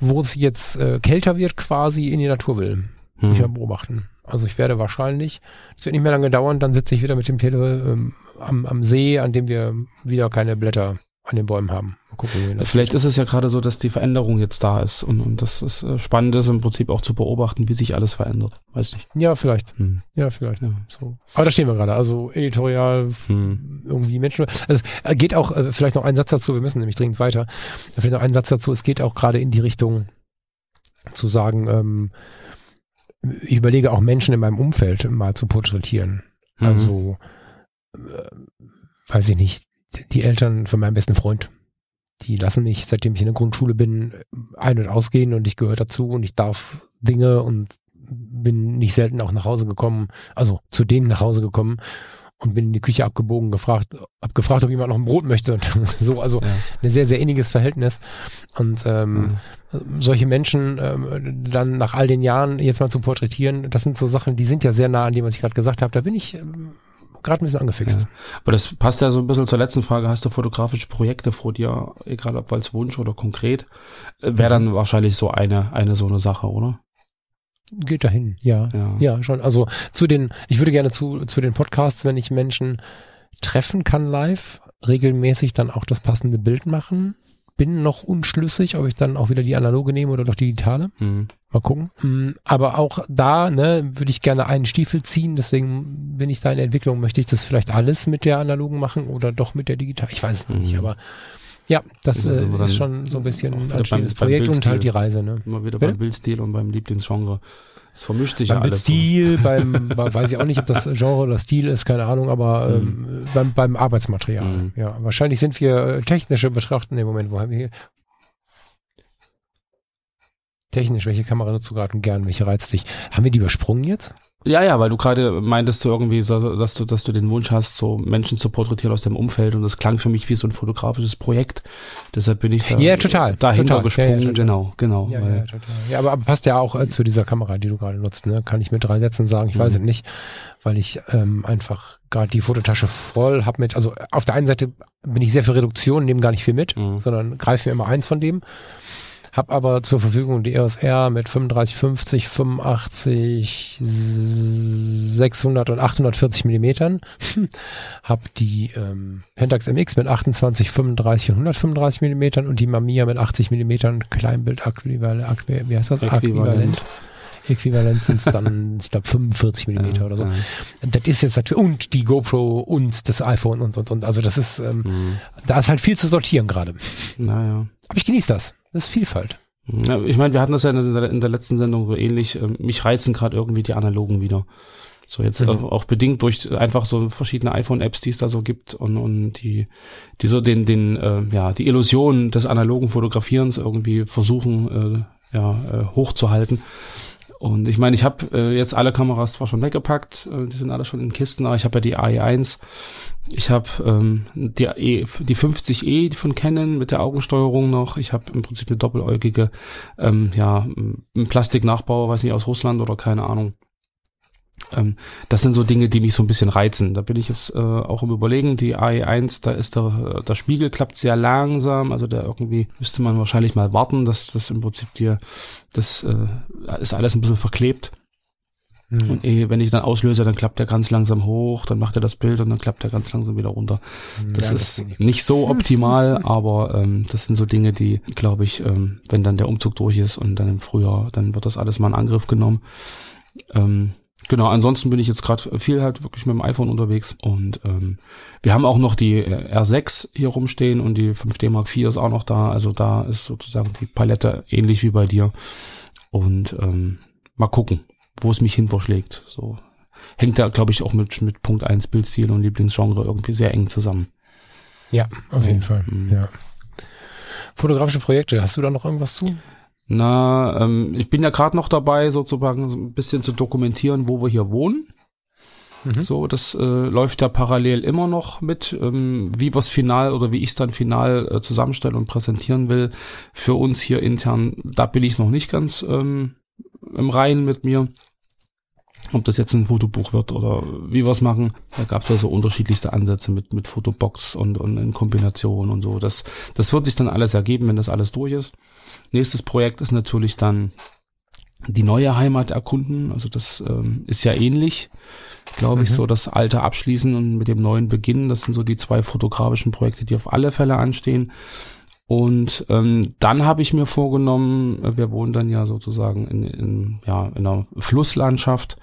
wo es jetzt äh, kälter wird, quasi in die Natur will. Mhm. Ich beobachten. Also ich werde wahrscheinlich, es wird nicht mehr lange dauern, dann sitze ich wieder mit dem Tele ähm, am, am See, an dem wir wieder keine Blätter an den Bäumen haben. Gucken, Vielleicht ist es ja gerade so, dass die Veränderung jetzt da ist und, und das ist äh, spannend ist im Prinzip auch zu beobachten, wie sich alles verändert. Weiß nicht. Ja, vielleicht. Hm. Ja, vielleicht. Ja. So. Aber da stehen wir gerade. Also editorial, hm. irgendwie Menschen. Also es geht auch, äh, vielleicht noch ein Satz dazu, wir müssen nämlich dringend weiter. Vielleicht noch ein Satz dazu, es geht auch gerade in die Richtung zu sagen, ähm, ich überlege auch Menschen in meinem Umfeld mal zu porträtieren. Mhm. Also, äh, weiß ich nicht, die Eltern von meinem besten Freund, die lassen mich, seitdem ich in der Grundschule bin, ein- und ausgehen und ich gehöre dazu und ich darf Dinge und bin nicht selten auch nach Hause gekommen, also zu denen nach Hause gekommen und bin in die Küche abgebogen, gefragt, hab gefragt, ob jemand noch ein Brot möchte und so, also Ja. ein sehr, sehr inniges Verhältnis. Und ähm, solche Menschen ähm, dann nach all den Jahren jetzt mal zu porträtieren, das sind so Sachen, die sind ja sehr nah an dem, was ich gerade gesagt habe. Da bin ich ähm, gerade ein bisschen angefixt. Ja. Aber das passt ja so ein bisschen zur letzten Frage. Hast du fotografische Projekte vor dir, egal ob als Wunsch oder konkret? Wäre Mhm. dann wahrscheinlich so eine, eine so eine Sache, oder? Geht dahin, ja. Ja. Ja, schon. Also zu den, ich würde gerne zu, zu den Podcasts, wenn ich Menschen treffen kann live, regelmäßig dann auch das passende Bild machen. Bin noch unschlüssig, ob ich dann auch wieder die analoge nehme oder doch digitale. Mhm. Mal gucken. Mm, Aber auch da, ne, würde ich gerne einen Stiefel ziehen. Deswegen bin ich da in der Entwicklung. Möchte ich das vielleicht alles mit der analogen machen oder doch mit der digital? Ich weiß es noch nicht, Mhm. aber ja, das ist äh, aber dann ist schon so ein bisschen ein Projekt und halt die Reise, ne? Immer wieder Bitte? beim Bildstil und beim Lieblingsgenre. Es vermischt sich ja beim alles. so. Stil, beim, bei- weiß ich auch nicht, ob das Genre oder Stil ist, keine Ahnung, aber ähm, beim, beim Arbeitsmaterial. Mhm. Ja, wahrscheinlich sind wir äh, technische Betrachten. Nee, Moment, wo haben wir hier? Technisch, welche Kamera nutzt du gerade und gern, welche reizt dich? Haben wir die übersprungen jetzt? Ja, ja, weil du gerade meintest du irgendwie, dass du, dass du den Wunsch hast, so Menschen zu porträtieren aus deinem Umfeld und das klang für mich wie so ein fotografisches Projekt. Deshalb bin ich da Ja, total, dahinter total. gesprungen. Ja, ja. Genau, genau. Ja, ja, total. Ja, aber, passt ja auch äh, zu dieser Kamera, die du gerade nutzt. Ne? Kann ich mit drei Sätzen sagen, ich weiß es Mhm. nicht, weil ich ähm, einfach gerade die Fototasche voll habe mit, also auf der einen Seite bin ich sehr für Reduktion, nehme gar nicht viel mit, Mhm. sondern greife mir immer eins von dem. Hab aber zur Verfügung die EOS R mit 35, 50, 85, 600 und 840 Millimetern. Hab die ähm, Pentax MX mit 28, 35 und 135 Millimetern und die Mamiya mit 80 Millimetern Kleinbild-Äquivalent. Wie heißt das? Äquivalent. Äquivalent sind es dann, ich glaube, 45 Millimeter Ja, oder so. ja. Das ist jetzt natürlich, und die GoPro und das iPhone und, und, und. Also das ist, ähm, Mhm. da ist halt viel zu sortieren gerade. Naja. Aber ich genieße das. Das ist Vielfalt. Ja, ich meine, wir hatten das ja in der, in der letzten Sendung so ähnlich. Ähm, Mich reizen gerade irgendwie die Analogen wieder. So jetzt Mhm. äh, auch bedingt durch einfach so verschiedene iPhone-Apps, die es da so gibt und, und die, die so den, den, äh, ja, die Illusion des analogen Fotografierens irgendwie versuchen, äh, ja, äh, hochzuhalten. Und ich meine, ich habe äh, jetzt alle Kameras zwar schon weggepackt, äh, die sind alle schon in Kisten, aber ich habe ja die AE1, ich habe ähm, die, e, die 50E von Canon mit der Augensteuerung noch, ich habe im Prinzip eine doppeläugige, ähm, ja, Plastiknachbau, weiß nicht, aus Russland oder keine Ahnung. Ähm, das sind so Dinge, die mich so ein bisschen reizen. Da bin ich jetzt äh, auch im Überlegen. Die AE1, da ist der, der Spiegel klappt sehr langsam, also da irgendwie müsste man wahrscheinlich mal warten, dass das im Prinzip dir, das äh, ist alles ein bisschen verklebt. Und eh, wenn ich dann auslöse, dann klappt er ganz langsam hoch, dann macht er das Bild und dann klappt er ganz langsam wieder runter. Das Ja, ist ich- nicht so optimal, aber ähm, das sind so Dinge, die, glaube ich, ähm, wenn dann der Umzug durch ist und dann im Frühjahr, dann wird das alles mal in Angriff genommen. Ähm, genau, ansonsten bin ich jetzt gerade viel halt wirklich mit dem iPhone unterwegs und ähm, wir haben auch noch die äh, R6 hier rumstehen und die 5D Mark IV ist auch noch da. Also da ist sozusagen die Palette ähnlich wie bei dir und ähm, mal gucken, wo es mich hin verschlägt. So hängt da, glaube ich, auch mit, mit Punkt 1 Bildstil und Lieblingsgenre irgendwie sehr eng zusammen. Ja, auf jeden Fall. Mhm. Ja. Fotografische Projekte, hast du da noch irgendwas zu? Na, ähm, ich bin ja gerade noch dabei, sozusagen so ein bisschen zu dokumentieren, wo wir hier wohnen. Mhm. So, das äh, läuft ja parallel immer noch mit, ähm, wie wir's final oder wie ich es dann final äh, zusammenstellen und präsentieren will. Für uns hier intern, da bin ich noch nicht ganz ähm, im Reinen mit mir. Ob das jetzt ein Fotobuch wird oder wie wir es machen. Da gab es ja so unterschiedlichste Ansätze mit, mit Fotobox und, und in Kombination und so. Das, das wird sich dann alles ergeben, wenn das alles durch ist. Nächstes Projekt ist natürlich dann die neue Heimat erkunden. Also das ähm, ist ja ähnlich, glaube ich, Mhm. so das alte abschließen und mit dem neuen beginnen. Das sind so die zwei fotografischen Projekte, die auf alle Fälle anstehen. Und ähm, dann habe ich mir vorgenommen, äh, wir wohnen dann ja sozusagen in, in, ja, in einer Flusslandschaft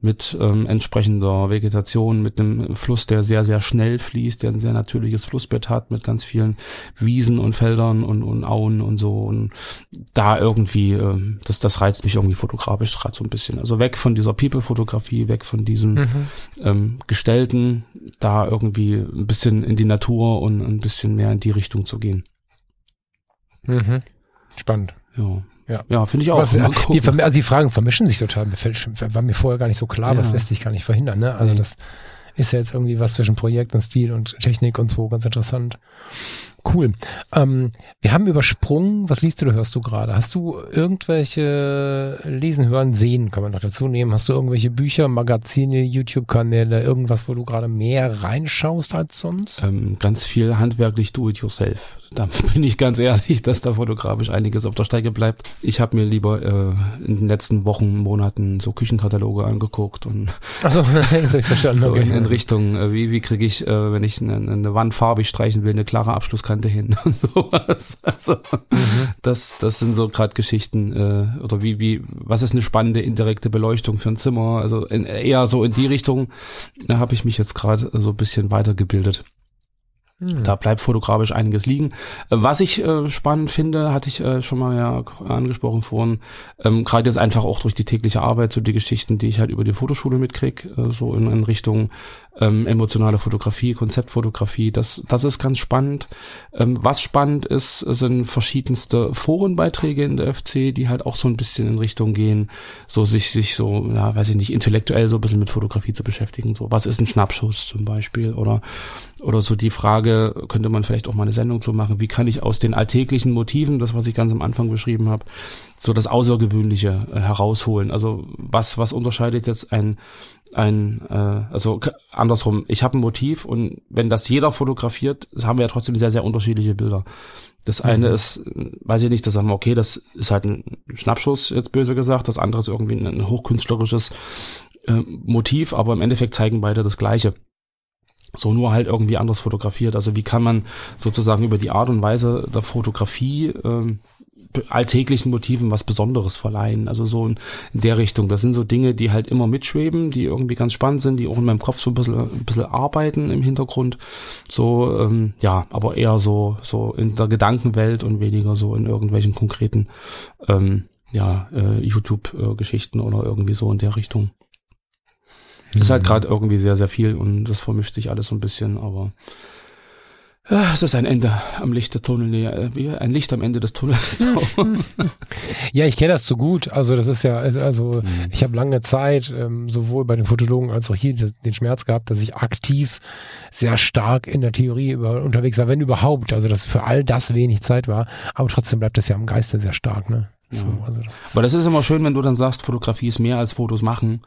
mit ähm, entsprechender Vegetation, mit einem Fluss, der sehr, sehr schnell fließt, der ein sehr natürliches Flussbett hat, mit ganz vielen Wiesen und Feldern und, und Auen und so. Und da irgendwie, ähm, das, das reizt mich irgendwie fotografisch gerade so ein bisschen. Also weg von dieser People-Fotografie, weg von diesem Mhm. ähm, Gestellten, da irgendwie ein bisschen in die Natur und ein bisschen mehr in die Richtung zu gehen. Mhm. Spannend. Ja, Ja. ja finde ich auch. Was, äh, die, also die Fragen vermischen sich total. Mir fällt, schon- war mir vorher gar nicht so klar, Ja. das lässt sich gar nicht verhindern. Ne? Also Nee. das ist ja jetzt irgendwie was zwischen Projekt und Stil und Technik und so, ganz interessant. Cool. Ähm, wir haben übersprungen, was liest du oder hörst du gerade? Hast du irgendwelche Lesen, Hören, Sehen, kann man noch dazu nehmen? Hast du irgendwelche Bücher, Magazine, YouTube-Kanäle, irgendwas, wo du gerade mehr reinschaust als sonst? Ähm, ganz viel handwerklich do-it-yourself. Da bin ich ganz ehrlich, dass da fotografisch einiges auf der Strecke bleibt. Ich habe mir lieber äh, in den letzten Wochen, Monaten so Küchenkataloge angeguckt und also, so in, in Richtung, äh, wie, wie kriege ich, äh, wenn ich eine, eine Wand farbig streichen will, eine klare Abschlusskante hin und sowas. Also mhm. das, das sind so gerade Geschichten äh, oder wie, wie, was ist eine spannende indirekte Beleuchtung für ein Zimmer? Also in, eher so in die Richtung, da habe ich mich jetzt gerade so ein bisschen weitergebildet. Hm. Da bleibt fotografisch einiges liegen. Was ich äh, spannend finde, hatte ich äh, schon mal ja angesprochen vorhin, ähm, gerade jetzt einfach auch durch die tägliche Arbeit, so die Geschichten, die ich halt über die Fotoschule mitkrieg, äh, so in, in Richtung ähm, emotionale Fotografie, Konzeptfotografie, das, das ist ganz spannend. Ähm, was spannend ist, sind verschiedenste Forenbeiträge in der FC, die halt auch so ein bisschen in Richtung gehen, so sich, sich so, ja, weiß ich nicht, intellektuell so ein bisschen mit Fotografie zu beschäftigen. So, was ist ein Schnappschuss zum Beispiel? Oder, oder so die Frage, könnte man vielleicht auch mal eine Sendung zu machen, wie kann ich aus den alltäglichen Motiven, das, was ich ganz am Anfang beschrieben habe, so das Außergewöhnliche äh, herausholen. Also was, was unterscheidet jetzt ein, ein äh, also andersrum, ich habe ein Motiv und wenn das jeder fotografiert, haben wir ja trotzdem sehr, sehr unterschiedliche Bilder. Das eine mhm. ist, weiß ich nicht, da sagen wir, okay, das ist halt ein Schnappschuss, jetzt böse gesagt, das andere ist irgendwie ein, ein hochkünstlerisches äh, Motiv, aber im Endeffekt zeigen beide das Gleiche so nur halt irgendwie anders fotografiert. Also wie kann man sozusagen über die Art und Weise der Fotografie ähm, alltäglichen Motiven was Besonderes verleihen. Also so in, in, der Richtung. Das sind so Dinge, die halt immer mitschweben, die irgendwie ganz spannend sind, die auch in meinem Kopf so ein bisschen, ein bisschen arbeiten im Hintergrund. So, ähm, ja, aber eher so, so in der Gedankenwelt und weniger so in irgendwelchen konkreten, ähm, ja, äh, YouTube-Geschichten oder irgendwie so in der Richtung. Mhm. Ist halt mhm. gerade irgendwie sehr, sehr viel und das vermischt sich alles so ein bisschen, aber es ist ein Ende am Licht der Tunnel, äh, ein Licht am Ende des Tunnels. ja, ich kenne das zu gut. Also das ist ja, also mhm. ich habe lange Zeit ähm, sowohl bei den Fotologen als auch hier den Schmerz gehabt, dass ich aktiv sehr stark in der Theorie über, unterwegs war, wenn überhaupt. Also dass für all das wenig Zeit war. Aber trotzdem bleibt das ja am Geiste sehr stark. Ne? So, also das Aber das ist immer schön, wenn du dann sagst, Fotografie ist mehr als Fotos machen.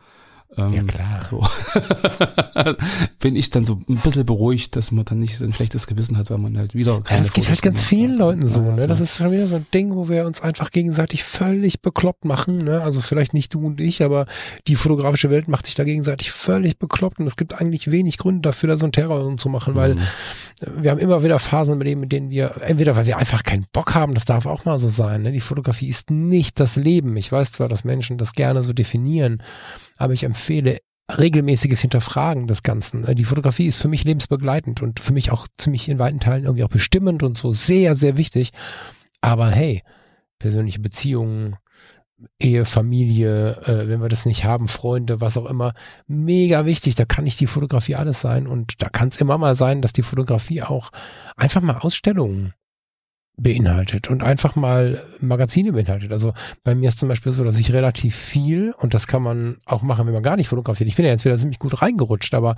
Ähm, ja, klar. So. Bin ich dann so ein bisschen beruhigt, dass man dann nicht so ein schlechtes Gewissen hat, weil man halt wieder keine ja, Das geht halt ganz vielen Leuten so, ne? Das ist schon wieder so ein Ding, wo wir uns einfach gegenseitig völlig bekloppt machen, ne? Also vielleicht nicht du und ich, aber die fotografische Welt macht sich da gegenseitig völlig bekloppt und es gibt eigentlich wenig Gründe dafür, da so ein Terror zu machen, weil mhm. wir haben immer wieder Phasen, mit denen, mit denen wir, entweder weil wir einfach keinen Bock haben, das darf auch mal so sein, ne? Die Fotografie ist nicht das Leben. Ich weiß zwar, dass Menschen das gerne so definieren, aber ich empfehle regelmäßiges Hinterfragen des Ganzen. Die Fotografie ist für mich lebensbegleitend und für mich auch ziemlich in weiten Teilen irgendwie auch bestimmend und so sehr, sehr wichtig. Aber hey, persönliche Beziehungen, Ehe, Familie, äh, wenn wir das nicht haben, Freunde, was auch immer, mega wichtig. Da kann nicht die Fotografie alles sein und da kann es immer mal sein, dass die Fotografie auch einfach mal Ausstellungen beinhaltet und einfach mal Magazine beinhaltet. Also bei mir ist zum Beispiel so, dass ich relativ viel, und das kann man auch machen, wenn man gar nicht fotografiert. Ich bin ja jetzt wieder ziemlich gut reingerutscht, aber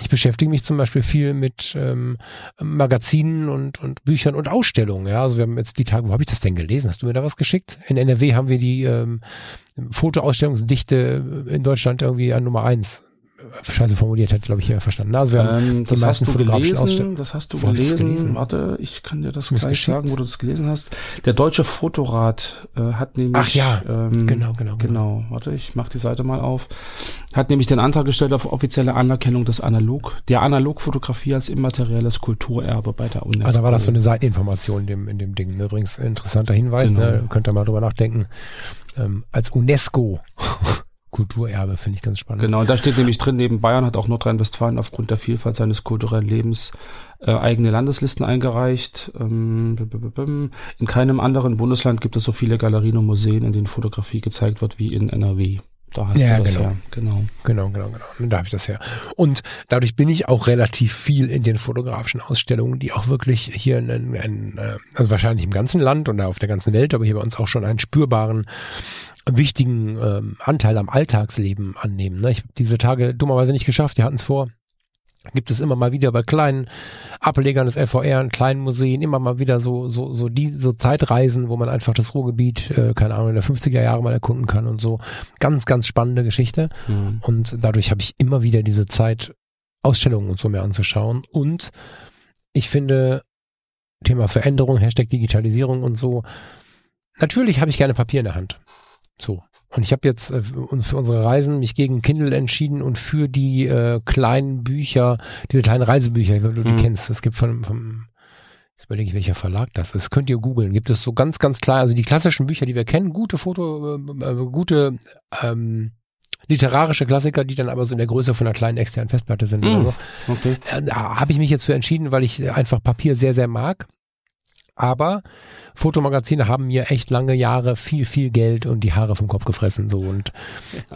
ich beschäftige mich zum Beispiel viel mit ähm, Magazinen und, und Büchern und Ausstellungen. Ja, also wir haben jetzt die Tage, wo habe ich das denn gelesen? Hast du mir da was geschickt? In NRW haben wir die ähm, Fotoausstellungsdichte in Deutschland irgendwie an Nummer eins scheiße formuliert hat, glaube ich, hier verstanden. Also wir haben ähm, das hast du gelesen, das hast du gelesen. gelesen. Warte, ich kann dir das gleich geschickt. sagen, wo du das gelesen hast. Der Deutsche Fotorat äh, hat nämlich Ach ja, ähm, genau, genau, genau. Genau, warte, ich mach die Seite mal auf. Hat nämlich den Antrag gestellt auf offizielle Anerkennung des Analog, der Analogfotografie als immaterielles Kulturerbe bei der UNESCO. Also da war das so eine Seiteninformation in dem, in dem Ding. Ne? Übrigens interessanter Hinweis, genau. ne? könnt ihr mal drüber nachdenken. Ähm, als UNESCO Kulturerbe, finde ich ganz spannend. Genau, und da steht nämlich drin, neben Bayern hat auch Nordrhein-Westfalen aufgrund der Vielfalt seines kulturellen Lebens äh, eigene Landeslisten eingereicht. Ähm, in keinem anderen Bundesland gibt es so viele Galerien und Museen, in denen Fotografie gezeigt wird wie in NRW. Da hast ja, du das genau. her. Genau. Genau, genau, genau. Da habe ich das her. Und dadurch bin ich auch relativ viel in den fotografischen Ausstellungen, die auch wirklich hier einen, einen äh, also wahrscheinlich im ganzen Land und auf der ganzen Welt, aber hier bei uns auch schon einen spürbaren wichtigen ähm, Anteil am Alltagsleben annehmen. Ne? Ich habe diese Tage dummerweise nicht geschafft. Wir hatten es vor, gibt es immer mal wieder bei kleinen Ablegern des LVR, in kleinen Museen, immer mal wieder so, so, so die, so Zeitreisen, wo man einfach das Ruhrgebiet, äh, keine Ahnung, in der 50er Jahre mal erkunden kann und so. Ganz, ganz spannende Geschichte. Mhm. Und dadurch habe ich immer wieder diese Zeit, Ausstellungen und so mehr anzuschauen. Und ich finde, Thema Veränderung, Hashtag Digitalisierung und so, natürlich habe ich gerne Papier in der Hand. So. Und ich habe jetzt äh, für unsere Reisen mich gegen Kindle entschieden und für die äh, kleinen Bücher, diese kleinen Reisebücher, wenn du die mhm. kennst, es gibt von, von Jetzt überlege ich, welcher Verlag das ist. Könnt ihr googeln. Gibt es so ganz, ganz klar, also die klassischen Bücher, die wir kennen, gute Foto, äh, äh, gute ähm, literarische Klassiker, die dann aber so in der Größe von einer kleinen externen Festplatte sind mm, oder so. Okay. Äh, da habe ich mich jetzt für entschieden, weil ich einfach Papier sehr, sehr mag. Aber Fotomagazine haben mir echt lange Jahre viel, viel Geld und die Haare vom Kopf gefressen. So und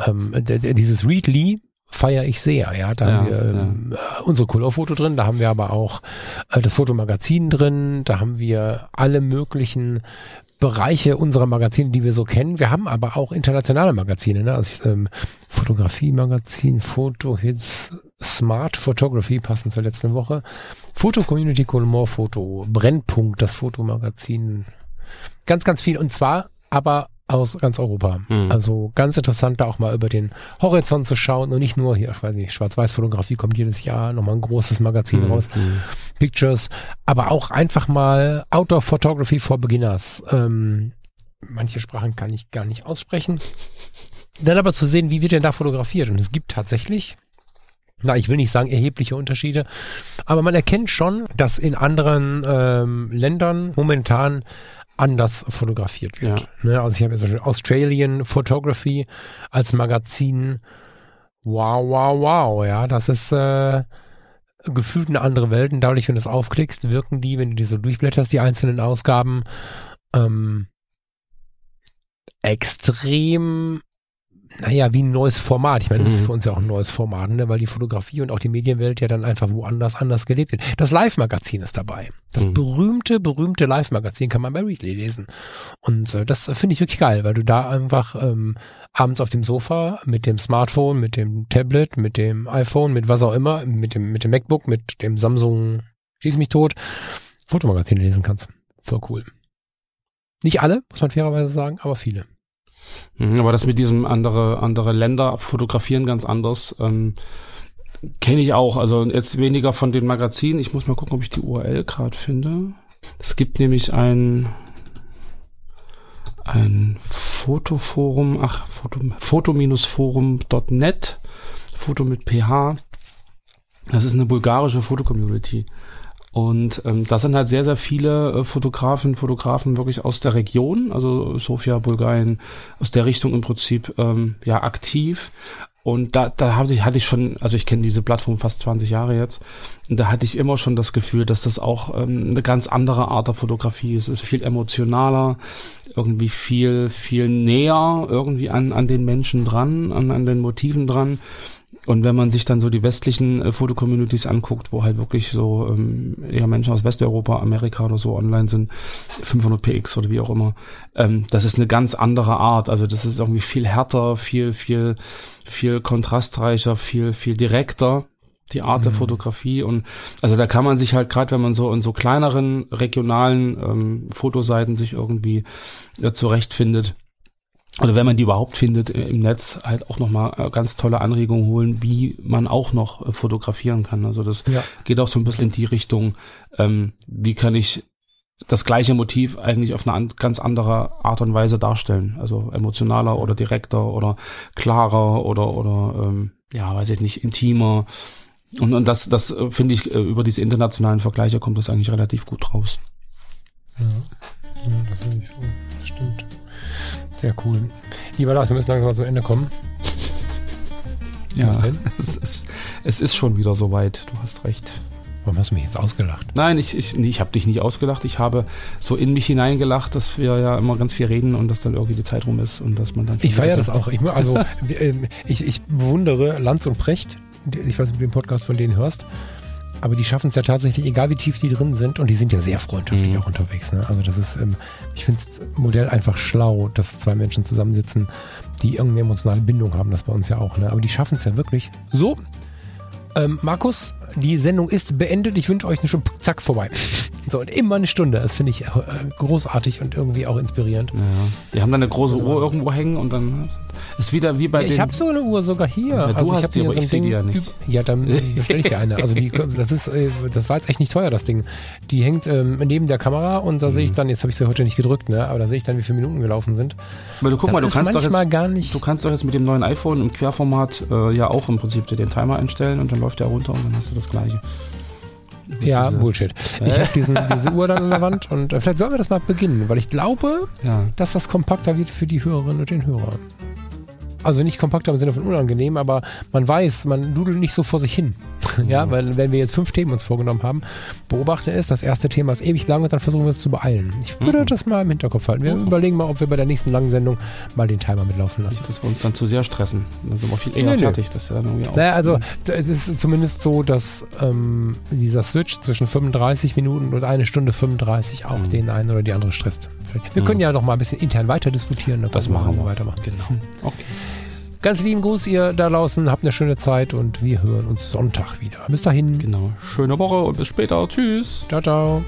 ähm, dieses Read Lee feiere ich sehr. Ja, da ja, haben wir ähm, ja. unsere Color-Foto drin, da haben wir aber auch äh, das Fotomagazin drin, da haben wir alle möglichen Bereiche unserer Magazine, die wir so kennen. Wir haben aber auch internationale Magazine, ne? also, ähm, Fotografie-Magazin, Foto-Hits, Smart Photography, passend zur letzten Woche. Foto Community Colmore Foto, Brennpunkt, das Fotomagazin. Ganz, ganz viel. Und zwar aber aus ganz Europa. Mhm. Also ganz interessant, da auch mal über den Horizont zu schauen und nicht nur hier, ich weiß nicht, Schwarz-Weiß-Fotografie kommt jedes Jahr nochmal ein großes Magazin mhm. raus, mhm. Pictures, aber auch einfach mal Outdoor Photography for Beginners. Ähm, manche Sprachen kann ich gar nicht aussprechen. Dann aber zu sehen, wie wird denn da fotografiert? Und es gibt tatsächlich na, ich will nicht sagen erhebliche Unterschiede, aber man erkennt schon, dass in anderen ähm, Ländern momentan anders fotografiert wird. Ja. Ne, also ich habe jetzt Australian Photography als Magazin. Wow, wow, wow, ja, das ist äh, gefühlt eine andere Welt und dadurch, wenn du es aufklickst, wirken die, wenn du die so durchblätterst, die einzelnen Ausgaben, ähm, extrem naja, wie ein neues Format. Ich meine, das ist mhm. für uns ja auch ein neues Format, ne? weil die Fotografie und auch die Medienwelt ja dann einfach woanders anders gelebt wird. Das Live-Magazin ist dabei. Das mhm. berühmte, berühmte Live-Magazin kann man bei Readly lesen. Und äh, das finde ich wirklich geil, weil du da einfach ähm, abends auf dem Sofa mit dem Smartphone, mit dem Tablet, mit dem iPhone, mit was auch immer, mit dem, mit dem MacBook, mit dem Samsung Schieß mich tot, Fotomagazine lesen kannst. Voll cool. Nicht alle, muss man fairerweise sagen, aber viele. Mhm, aber das mit diesem andere, andere Länder fotografieren ganz anders, ähm, kenne ich auch. Also jetzt weniger von den Magazinen. Ich muss mal gucken, ob ich die URL gerade finde. Es gibt nämlich ein, ein Fotoforum, ach, Foto, foto-forum.net, Foto mit PH. Das ist eine bulgarische Fotocommunity. Und ähm, da sind halt sehr, sehr viele äh, Fotografen, Fotografen wirklich aus der Region, also Sofia, Bulgarien, aus der Richtung im Prinzip ähm, ja aktiv. Und da, da hatte ich, hatte ich schon, also ich kenne diese Plattform fast 20 Jahre jetzt, und da hatte ich immer schon das Gefühl, dass das auch ähm, eine ganz andere Art der Fotografie ist. Es ist viel emotionaler, irgendwie viel, viel näher irgendwie an, an den Menschen dran, an, an den Motiven dran. Und wenn man sich dann so die westlichen äh, Fotocommunities anguckt, wo halt wirklich so ähm, eher Menschen aus Westeuropa, Amerika oder so online sind, 500 px oder wie auch immer, ähm, das ist eine ganz andere Art. Also das ist irgendwie viel härter, viel, viel, viel kontrastreicher, viel, viel direkter die Art mhm. der Fotografie und also da kann man sich halt gerade, wenn man so in so kleineren regionalen ähm, Fotoseiten sich irgendwie äh, zurechtfindet, oder wenn man die überhaupt findet äh, im Netz, halt auch nochmal äh, ganz tolle Anregungen holen, wie man auch noch äh, fotografieren kann. Also das ja. geht auch so ein bisschen in die Richtung, ähm, wie kann ich das gleiche Motiv eigentlich auf eine an, ganz andere Art und Weise darstellen. Also emotionaler oder direkter oder klarer oder oder ähm, ja, weiß ich nicht, intimer. Und, und das, das finde ich, über diese internationalen Vergleiche kommt das eigentlich relativ gut raus. Ja, ja das ist so. Das stimmt. Sehr cool. Lieber Lars, wir müssen langsam mal zum Ende kommen. Ja, es ist, es ist schon wieder soweit. Du hast recht. Warum hast du mich jetzt ausgelacht? Nein, ich, ich, ich habe dich nicht ausgelacht. Ich habe so in mich hineingelacht, dass wir ja immer ganz viel reden und dass dann irgendwie die Zeit rum ist und dass man dann. Ich feiere das auch. Ich, also ähm, ich, ich bewundere Lanz und Precht. Ich weiß nicht, ob du den Podcast von denen hörst aber die schaffen es ja tatsächlich, egal wie tief die drin sind, und die sind ja sehr freundschaftlich mhm. auch unterwegs. Ne? Also das ist, ähm, ich finde das Modell einfach schlau, dass zwei Menschen zusammensitzen, die irgendeine emotionale Bindung haben, das bei uns ja auch. Ne? Aber die schaffen es ja wirklich so Ähm, Markus, die Sendung ist beendet. Ich wünsche euch eine Stunde. Zack, vorbei. So, und immer eine Stunde. Das finde ich äh, großartig und irgendwie auch inspirierend. Ja. Die haben dann eine große Uhr irgendwo hängen und dann ist wieder wie bei Ja, den... ich habe so eine Uhr sogar hier. Ja, du also ich hast die, aber so ich seh die ja nicht. Ja, dann bestelle ich dir eine. Also die, das ist, äh, das war jetzt echt nicht teuer, das Ding. Die hängt ähm, neben der Kamera und da Mhm. sehe ich dann, jetzt habe ich sie heute nicht gedrückt, ne? Aber da sehe ich dann, wie viele Minuten gelaufen sind. Aber du guck das mal, du kannst doch jetzt... gar nicht. Du kannst doch jetzt mit dem neuen iPhone im Querformat äh, ja auch im Prinzip den Timer einstellen und dann läuft der runter und dann hast du das gleiche. Ja, diese- Bullshit. Ich habe diesen, diese Uhr dann an der Wand und äh, vielleicht sollen wir das mal beginnen, weil ich glaube, Ja. dass das kompakter wird für die Hörerinnen und den Hörer. Also nicht kompakter im Sinne von unangenehm, aber man weiß, man dudelt nicht so vor sich hin. Ja, weil wenn wir jetzt fünf Themen uns vorgenommen haben, beobachte es, das erste Thema ist ewig lang und dann versuchen wir uns zu beeilen. Ich würde Mhm. das mal im Hinterkopf halten. Wir Mhm. überlegen mal, ob wir bei der nächsten langen Sendung mal den Timer mitlaufen lassen. Nicht, dass wir uns dann zu sehr stressen. Dann sind wir viel eher Nee, fertig. Das ja dann irgendwie auch... Naja, also es ist zumindest so, dass ähm, dieser Switch zwischen 35 Minuten und eine Stunde 35 auch Mhm. den einen oder die andere stresst. Wir Mhm. können ja noch mal ein bisschen intern weiter diskutieren. dann Das machen wir. weitermachen. Genau. Okay. Ganz lieben Gruß, ihr da draußen. Habt eine schöne Zeit und wir hören uns Sonntag wieder. Bis dahin. Genau. Schöne Woche und bis später. Tschüss. Ciao, ciao.